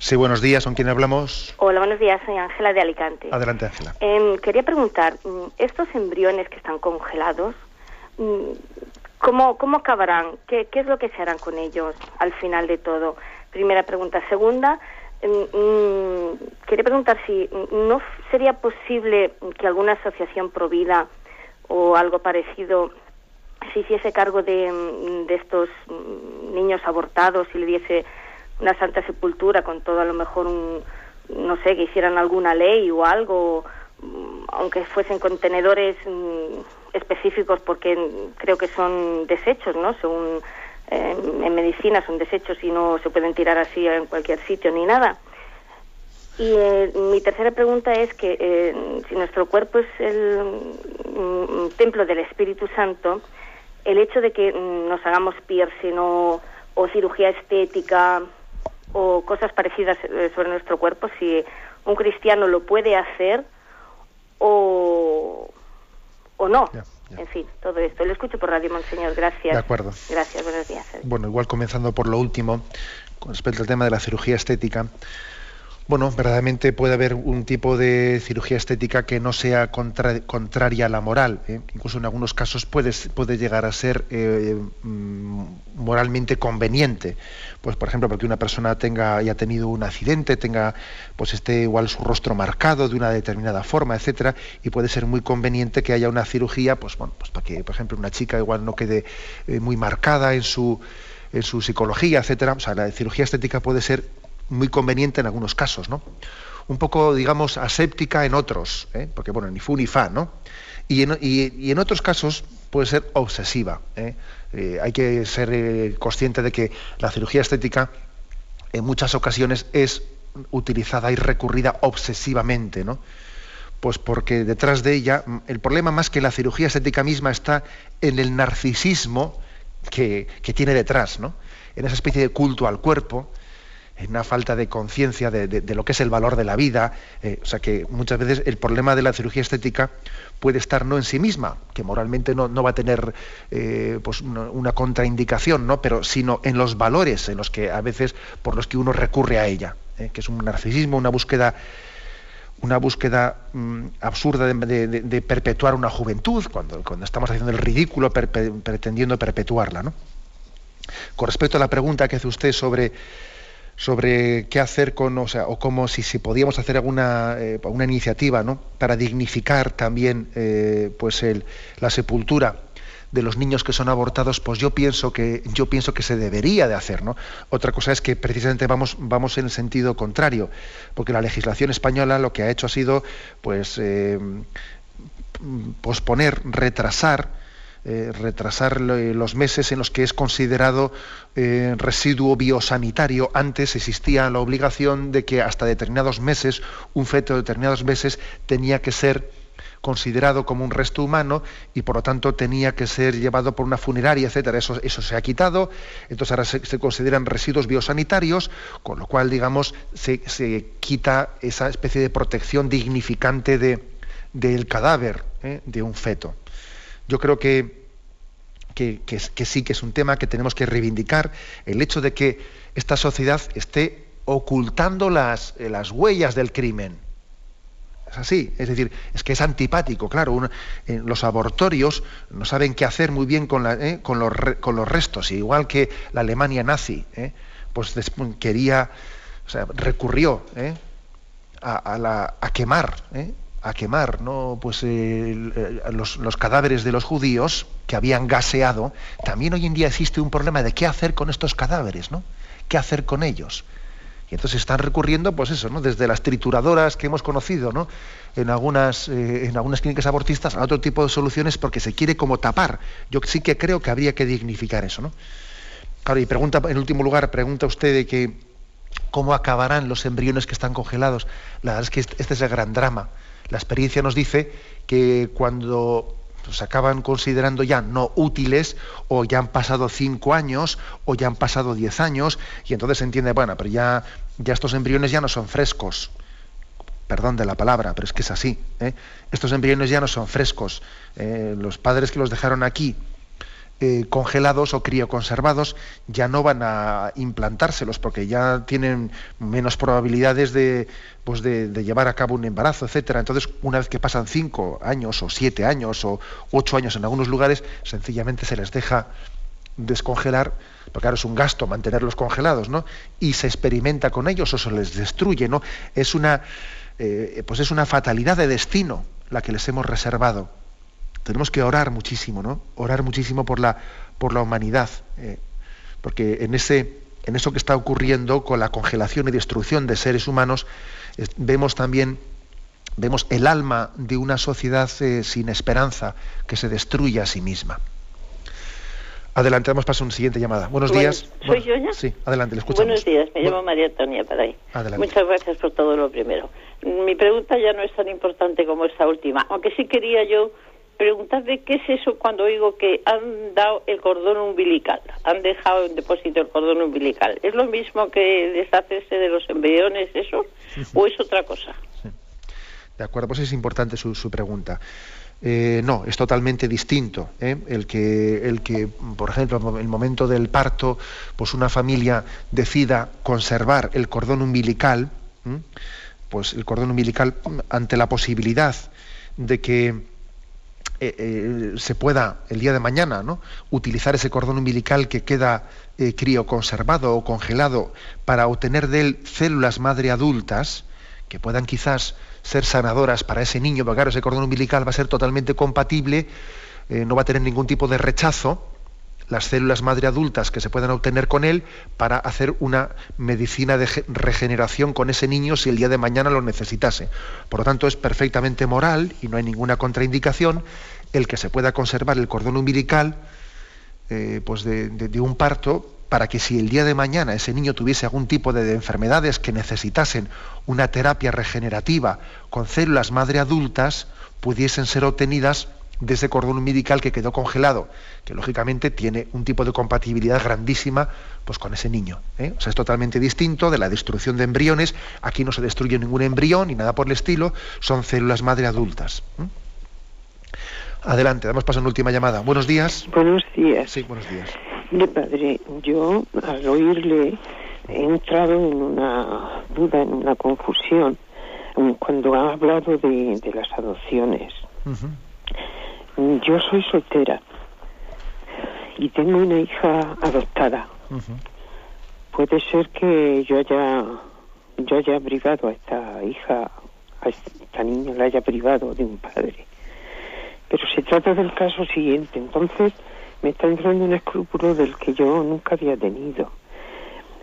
Sí, buenos días, ¿con quién hablamos? Hola, buenos días, soy Ángela de Alicante. Adelante, Ángela. Em, quería preguntar, mm, estos embriones que están congelados, mm, ¿cómo, cómo acabarán? ¿Qué, ¿Qué, es lo que se harán con ellos al final de todo? Primera pregunta. Segunda, em, mm, quería preguntar si no sería posible que alguna asociación provida o algo parecido se hiciese cargo de, de estos niños abortados y le diese una santa sepultura con todo a lo mejor un, no sé, que hicieran alguna ley o algo, mm, aunque fuesen contenedores mm, específicos porque creo que son desechos, ¿no? Según en medicina son desechos y no se pueden tirar así en cualquier sitio ni nada. Y eh, mi tercera pregunta es que eh, si nuestro cuerpo es el mm, templo del Espíritu Santo, el hecho de que nos hagamos piercing o, o cirugía estética o cosas parecidas eh, sobre nuestro cuerpo, si un cristiano lo puede hacer o, o no. En fin, todo esto. Lo escucho por Radio Monseñor. Gracias. De acuerdo. Gracias, buenos días. Bueno, igual comenzando por lo último, con respecto al tema de la cirugía estética bueno, verdaderamente puede haber un tipo de cirugía estética que no sea contraria a la moral. ¿eh? Incluso en algunos casos puede, puede llegar a ser eh, mm, moralmente conveniente. Pues, por ejemplo, porque una persona tenga haya tenido un accidente, tenga, pues esté igual su rostro marcado de una determinada forma, etcétera, y puede ser muy conveniente que haya una cirugía, pues bueno, pues para que, por ejemplo, una chica igual no quede eh, muy marcada en su en su psicología, etcétera. O sea, la cirugía estética puede ser muy conveniente en algunos casos, ¿no? un poco, digamos, aséptica en otros, ¿eh? porque bueno, ni fu ni fa, ¿no? Y en, otros casos puede ser obsesiva. ¿eh? Eh, hay que ser consciente de que la cirugía estética en muchas ocasiones es utilizada y recurrida obsesivamente, ¿no? Pues porque detrás de ella, el problema más que la cirugía estética misma está en el narcisismo que tiene detrás, ¿no? En esa especie de culto al cuerpo, en una falta de conciencia de, lo que es el valor de la vida. Eh, o sea que muchas veces el problema de la cirugía estética puede estar no en sí misma, que moralmente no, va a tener eh, pues una, contraindicación, ¿no? pero sino en los valores en los que a veces por los que uno recurre a ella, ¿eh? que es un narcisismo, una búsqueda una búsqueda mm, absurda de, perpetuar una juventud, cuando, cuando estamos haciendo el ridículo pretendiendo perpetuarla. ¿no? Con respecto a la pregunta que hace usted sobre sobre qué hacer con, o sea, o como si, si podíamos hacer alguna eh, una iniciativa, ¿no? Para dignificar también, eh, pues el, la sepultura de los niños que son abortados, pues yo pienso que yo pienso que se debería de hacer, ¿no? Otra cosa es que precisamente vamos vamos en el sentido contrario, porque la legislación española lo que ha hecho ha sido, pues eh, posponer, retrasar eh, retrasar los meses en los que es considerado eh, residuo biosanitario. Antes existía la obligación de que hasta determinados meses, un feto de determinados meses, tenía que ser considerado como un resto humano y por lo tanto tenía que ser llevado por una funeraria, etcétera. Eso, se ha quitado, entonces ahora se, consideran residuos biosanitarios, con lo cual, digamos, se, quita esa especie de protección dignificante de, del cadáver ¿eh? de un feto. Yo creo que que, sí que es un tema que tenemos que reivindicar, el hecho de que esta sociedad esté ocultando las, eh, las huellas del crimen. Es así, es decir, es que es antipático, claro, en los abortorios no saben qué hacer muy bien con, eh, con, los, con, los, restos, igual que la Alemania nazi, eh, pues quería, o sea, recurrió a, a, quemar a quemar ¿no? pues, los, cadáveres de los judíos que habían gaseado, también hoy en día existe un problema de qué hacer con estos cadáveres, ¿no? ¿Qué hacer con ellos? Y entonces están recurriendo, pues eso, ¿no? Desde las trituradoras que hemos conocido, ¿no? En algunas, eh, en algunas clínicas abortistas a otro tipo de soluciones porque se quiere como tapar. Yo sí que creo que habría que dignificar eso, ¿no? Claro, y pregunta, en último lugar, pregunta usted de que cómo acabarán los embriones que están congelados. La verdad es que este es el gran drama la experiencia nos dice que cuando se acaban considerando ya no útiles o ya han pasado cinco años o ya han pasado diez años y entonces se entiende, bueno, pero ya, ya estos embriones ya no son frescos. Perdón de la palabra, pero es que es así. ¿eh? Estos embriones ya no son frescos. Eh, los padres que los dejaron aquí eh, congelados o crioconservados ya no van a implantárselos porque ya tienen menos probabilidades de, pues de, llevar a cabo un embarazo, etcétera. Entonces, una vez que pasan cinco años o siete años o ocho años en algunos lugares, sencillamente se les deja descongelar, porque claro, es un gasto mantenerlos congelados, ¿no? Y se experimenta con ellos o se les destruye, ¿no? Es una, eh, pues es una fatalidad de destino la que les hemos reservado tenemos que orar muchísimo, ¿no? Orar muchísimo por la, por la humanidad, eh, porque en, ese, en eso que está ocurriendo con la congelación y destrucción de seres humanos, vemos también vemos el alma de una sociedad eh, sin esperanza que se destruye a sí misma. Adelante, vamos a una siguiente llamada. Buenos días. ¿Soy yo ya? Sí, adelante, le escuchamos. Buenos días, me llamo María Antonia ahí. Adelante. Muchas gracias por todo lo primero. Mi pregunta ya no es tan importante como esta última, aunque sí quería yo preguntarle qué es eso cuando oigo que han dado el cordón umbilical, han dejado en depósito el cordón umbilical. ¿Es lo mismo que deshacerse de los embriones, eso? ¿O es otra cosa? De acuerdo, pues es importante su, pregunta. Eh, no, es totalmente distinto. ¿eh? El, que, el que, por ejemplo, en el momento del parto, pues una familia decida conservar el cordón umbilical, pues el cordón umbilical ante la posibilidad de que eh, eh, se pueda el día de mañana ¿no? utilizar ese cordón umbilical que queda eh, crioconservado o congelado para obtener de él células madre adultas que puedan quizás ser sanadoras para ese niño, porque claro, ese cordón umbilical va a ser totalmente compatible, no va a tener ningún tipo de rechazo las células madre adultas que se puedan obtener con él para hacer una medicina de regeneración con ese niño si el día de mañana lo necesitase. Por lo tanto, es perfectamente moral y no hay ninguna contraindicación el que se pueda conservar el cordón umbilical eh, pues de, un parto para que si el día de mañana ese niño tuviese algún tipo de, enfermedades que necesitasen una terapia regenerativa con células madre adultas, pudiesen ser obtenidas de ese cordón umbilical que quedó congelado, que lógicamente tiene un tipo de compatibilidad grandísima pues, con ese niño. ¿eh? O sea, es totalmente distinto de la destrucción de embriones. Aquí no se destruye ningún embrión ni nada por el estilo, son células madre adultas. Adelante, damos paso a una última llamada. Buenos días. Buenos días. Sí, buenos días. Mire, padre, yo al oírle he entrado en una duda, en una confusión, cuando ha hablado de, las adopciones. Yo soy soltera y tengo una hija adoptada. Puede ser que yo haya yo haya privado a esta hija, a esta niña la haya privado de un padre. Pero se trata del caso siguiente. Entonces me está entrando un escrúpulo del que yo nunca había tenido.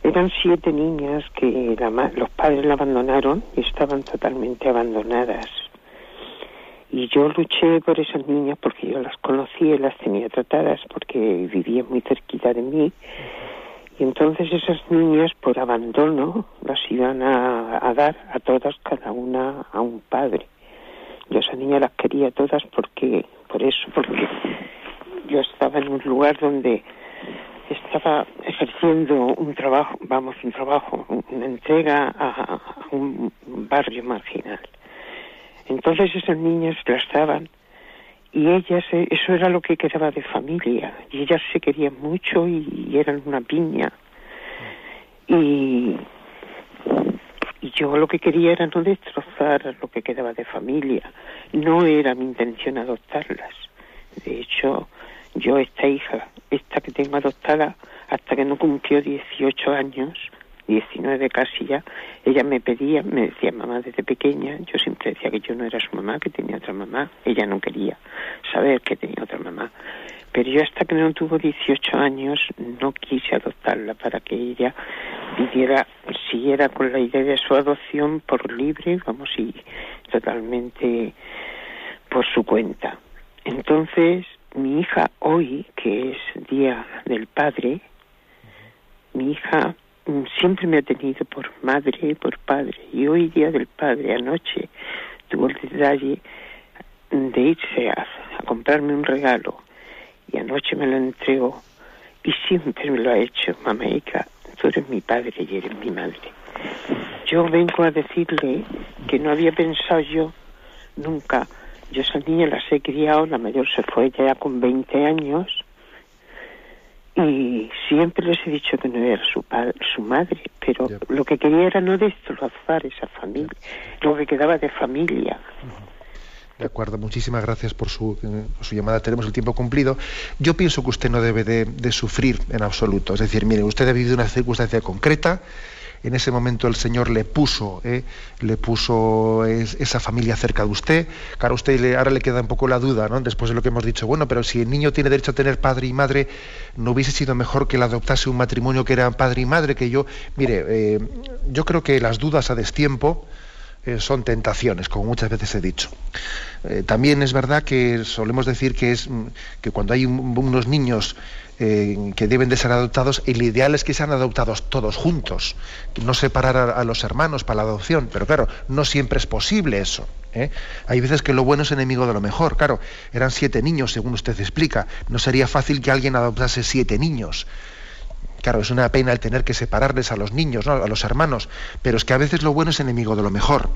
Eran siete niñas que los padres la abandonaron y estaban totalmente abandonadas. Y yo luché por esas niñas porque yo las conocía y las tenía tratadas porque vivían muy cerquita de mí. Y entonces esas niñas, por abandono, las iban a, dar a todas, cada una a un padre. Yo esas niñas las quería todas porque, por eso, porque yo estaba en un lugar donde estaba ejerciendo un trabajo, vamos, un trabajo, una entrega a, un barrio marginal. Entonces esas niñas las daban y ellas, eh, eso era lo que quedaba de familia, y ellas se querían mucho y, eran una piña. Y, y yo lo que quería era no destrozar lo que quedaba de familia, no era mi intención adoptarlas. De hecho, yo esta hija, esta que tengo adoptada, hasta que no cumplió 18 años, 19 casi ya, ella me pedía, me decía mamá desde pequeña, yo siempre decía que yo no era su mamá, que tenía otra mamá, ella no quería saber que tenía otra mamá. Pero yo hasta que no tuvo 18 años no quise adoptarla para que ella viviera, siguiera con la idea de su adopción por libre, vamos, y totalmente por su cuenta. Entonces, mi hija hoy, que es Día del Padre, mi hija siempre me ha tenido por madre y por padre. Y hoy, Día del Padre, anoche, tuvo el detalle de irse a, comprarme un regalo. Y anoche me lo entregó. Y siempre me lo ha hecho, mamaica, tú eres mi padre y eres mi madre. Yo vengo a decirle que no había pensado yo nunca yo esa niña las he criado, la mayor se fue ya con 20 años y siempre les he dicho que no era su, padre, su madre, pero lo que quería era no destrozar esa familia, lo que quedaba de familia. De acuerdo, muchísimas gracias por su, eh, su, llamada. Tenemos el tiempo cumplido. Yo pienso que usted no debe de, de, sufrir en absoluto. Es decir, mire, usted ha vivido una circunstancia concreta, en ese momento el Señor le puso, ¿eh? le puso esa familia cerca de usted. Claro, a usted le, ahora le queda un poco la duda, ¿no? Después de lo que hemos dicho, bueno, pero si el niño tiene derecho a tener padre y madre, ¿no hubiese sido mejor que le adoptase un matrimonio que era padre y madre? Que yo, mire, eh, yo creo que las dudas a destiempo eh, son tentaciones, como muchas veces he dicho. también es verdad que solemos decir que es que cuando hay unos niños que deben de ser adoptados, el ideal es que sean adoptados todos juntos, no separar a, los hermanos para la adopción, pero claro, no siempre es posible eso. ¿eh? Hay veces que lo bueno es enemigo de lo mejor, claro, eran siete niños, según usted explica, no sería fácil que alguien adoptase siete niños. Claro, es una pena el tener que separarles a los niños, a los hermanos, pero es que a veces lo bueno es enemigo de lo mejor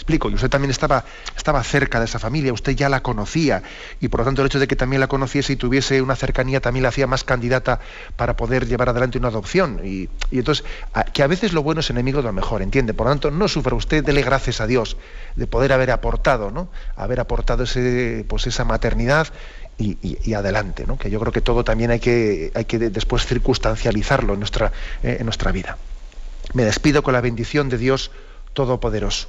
explico, y usted también estaba, estaba cerca de esa familia, usted ya la conocía, y por lo tanto el hecho de que también la conociese y tuviese una cercanía también la hacía más candidata para poder llevar adelante una adopción. Y, entonces, que a veces lo bueno es enemigo de lo mejor, ¿entiende? Por lo tanto, no sufra usted, dele gracias a Dios de poder haber aportado, ¿no? Haber aportado ese, pues esa maternidad y, adelante, ¿no? Que yo creo que todo también hay que, hay que después circunstancializarlo en nuestra, eh, en nuestra vida. Me despido con la bendición de Dios Todopoderoso.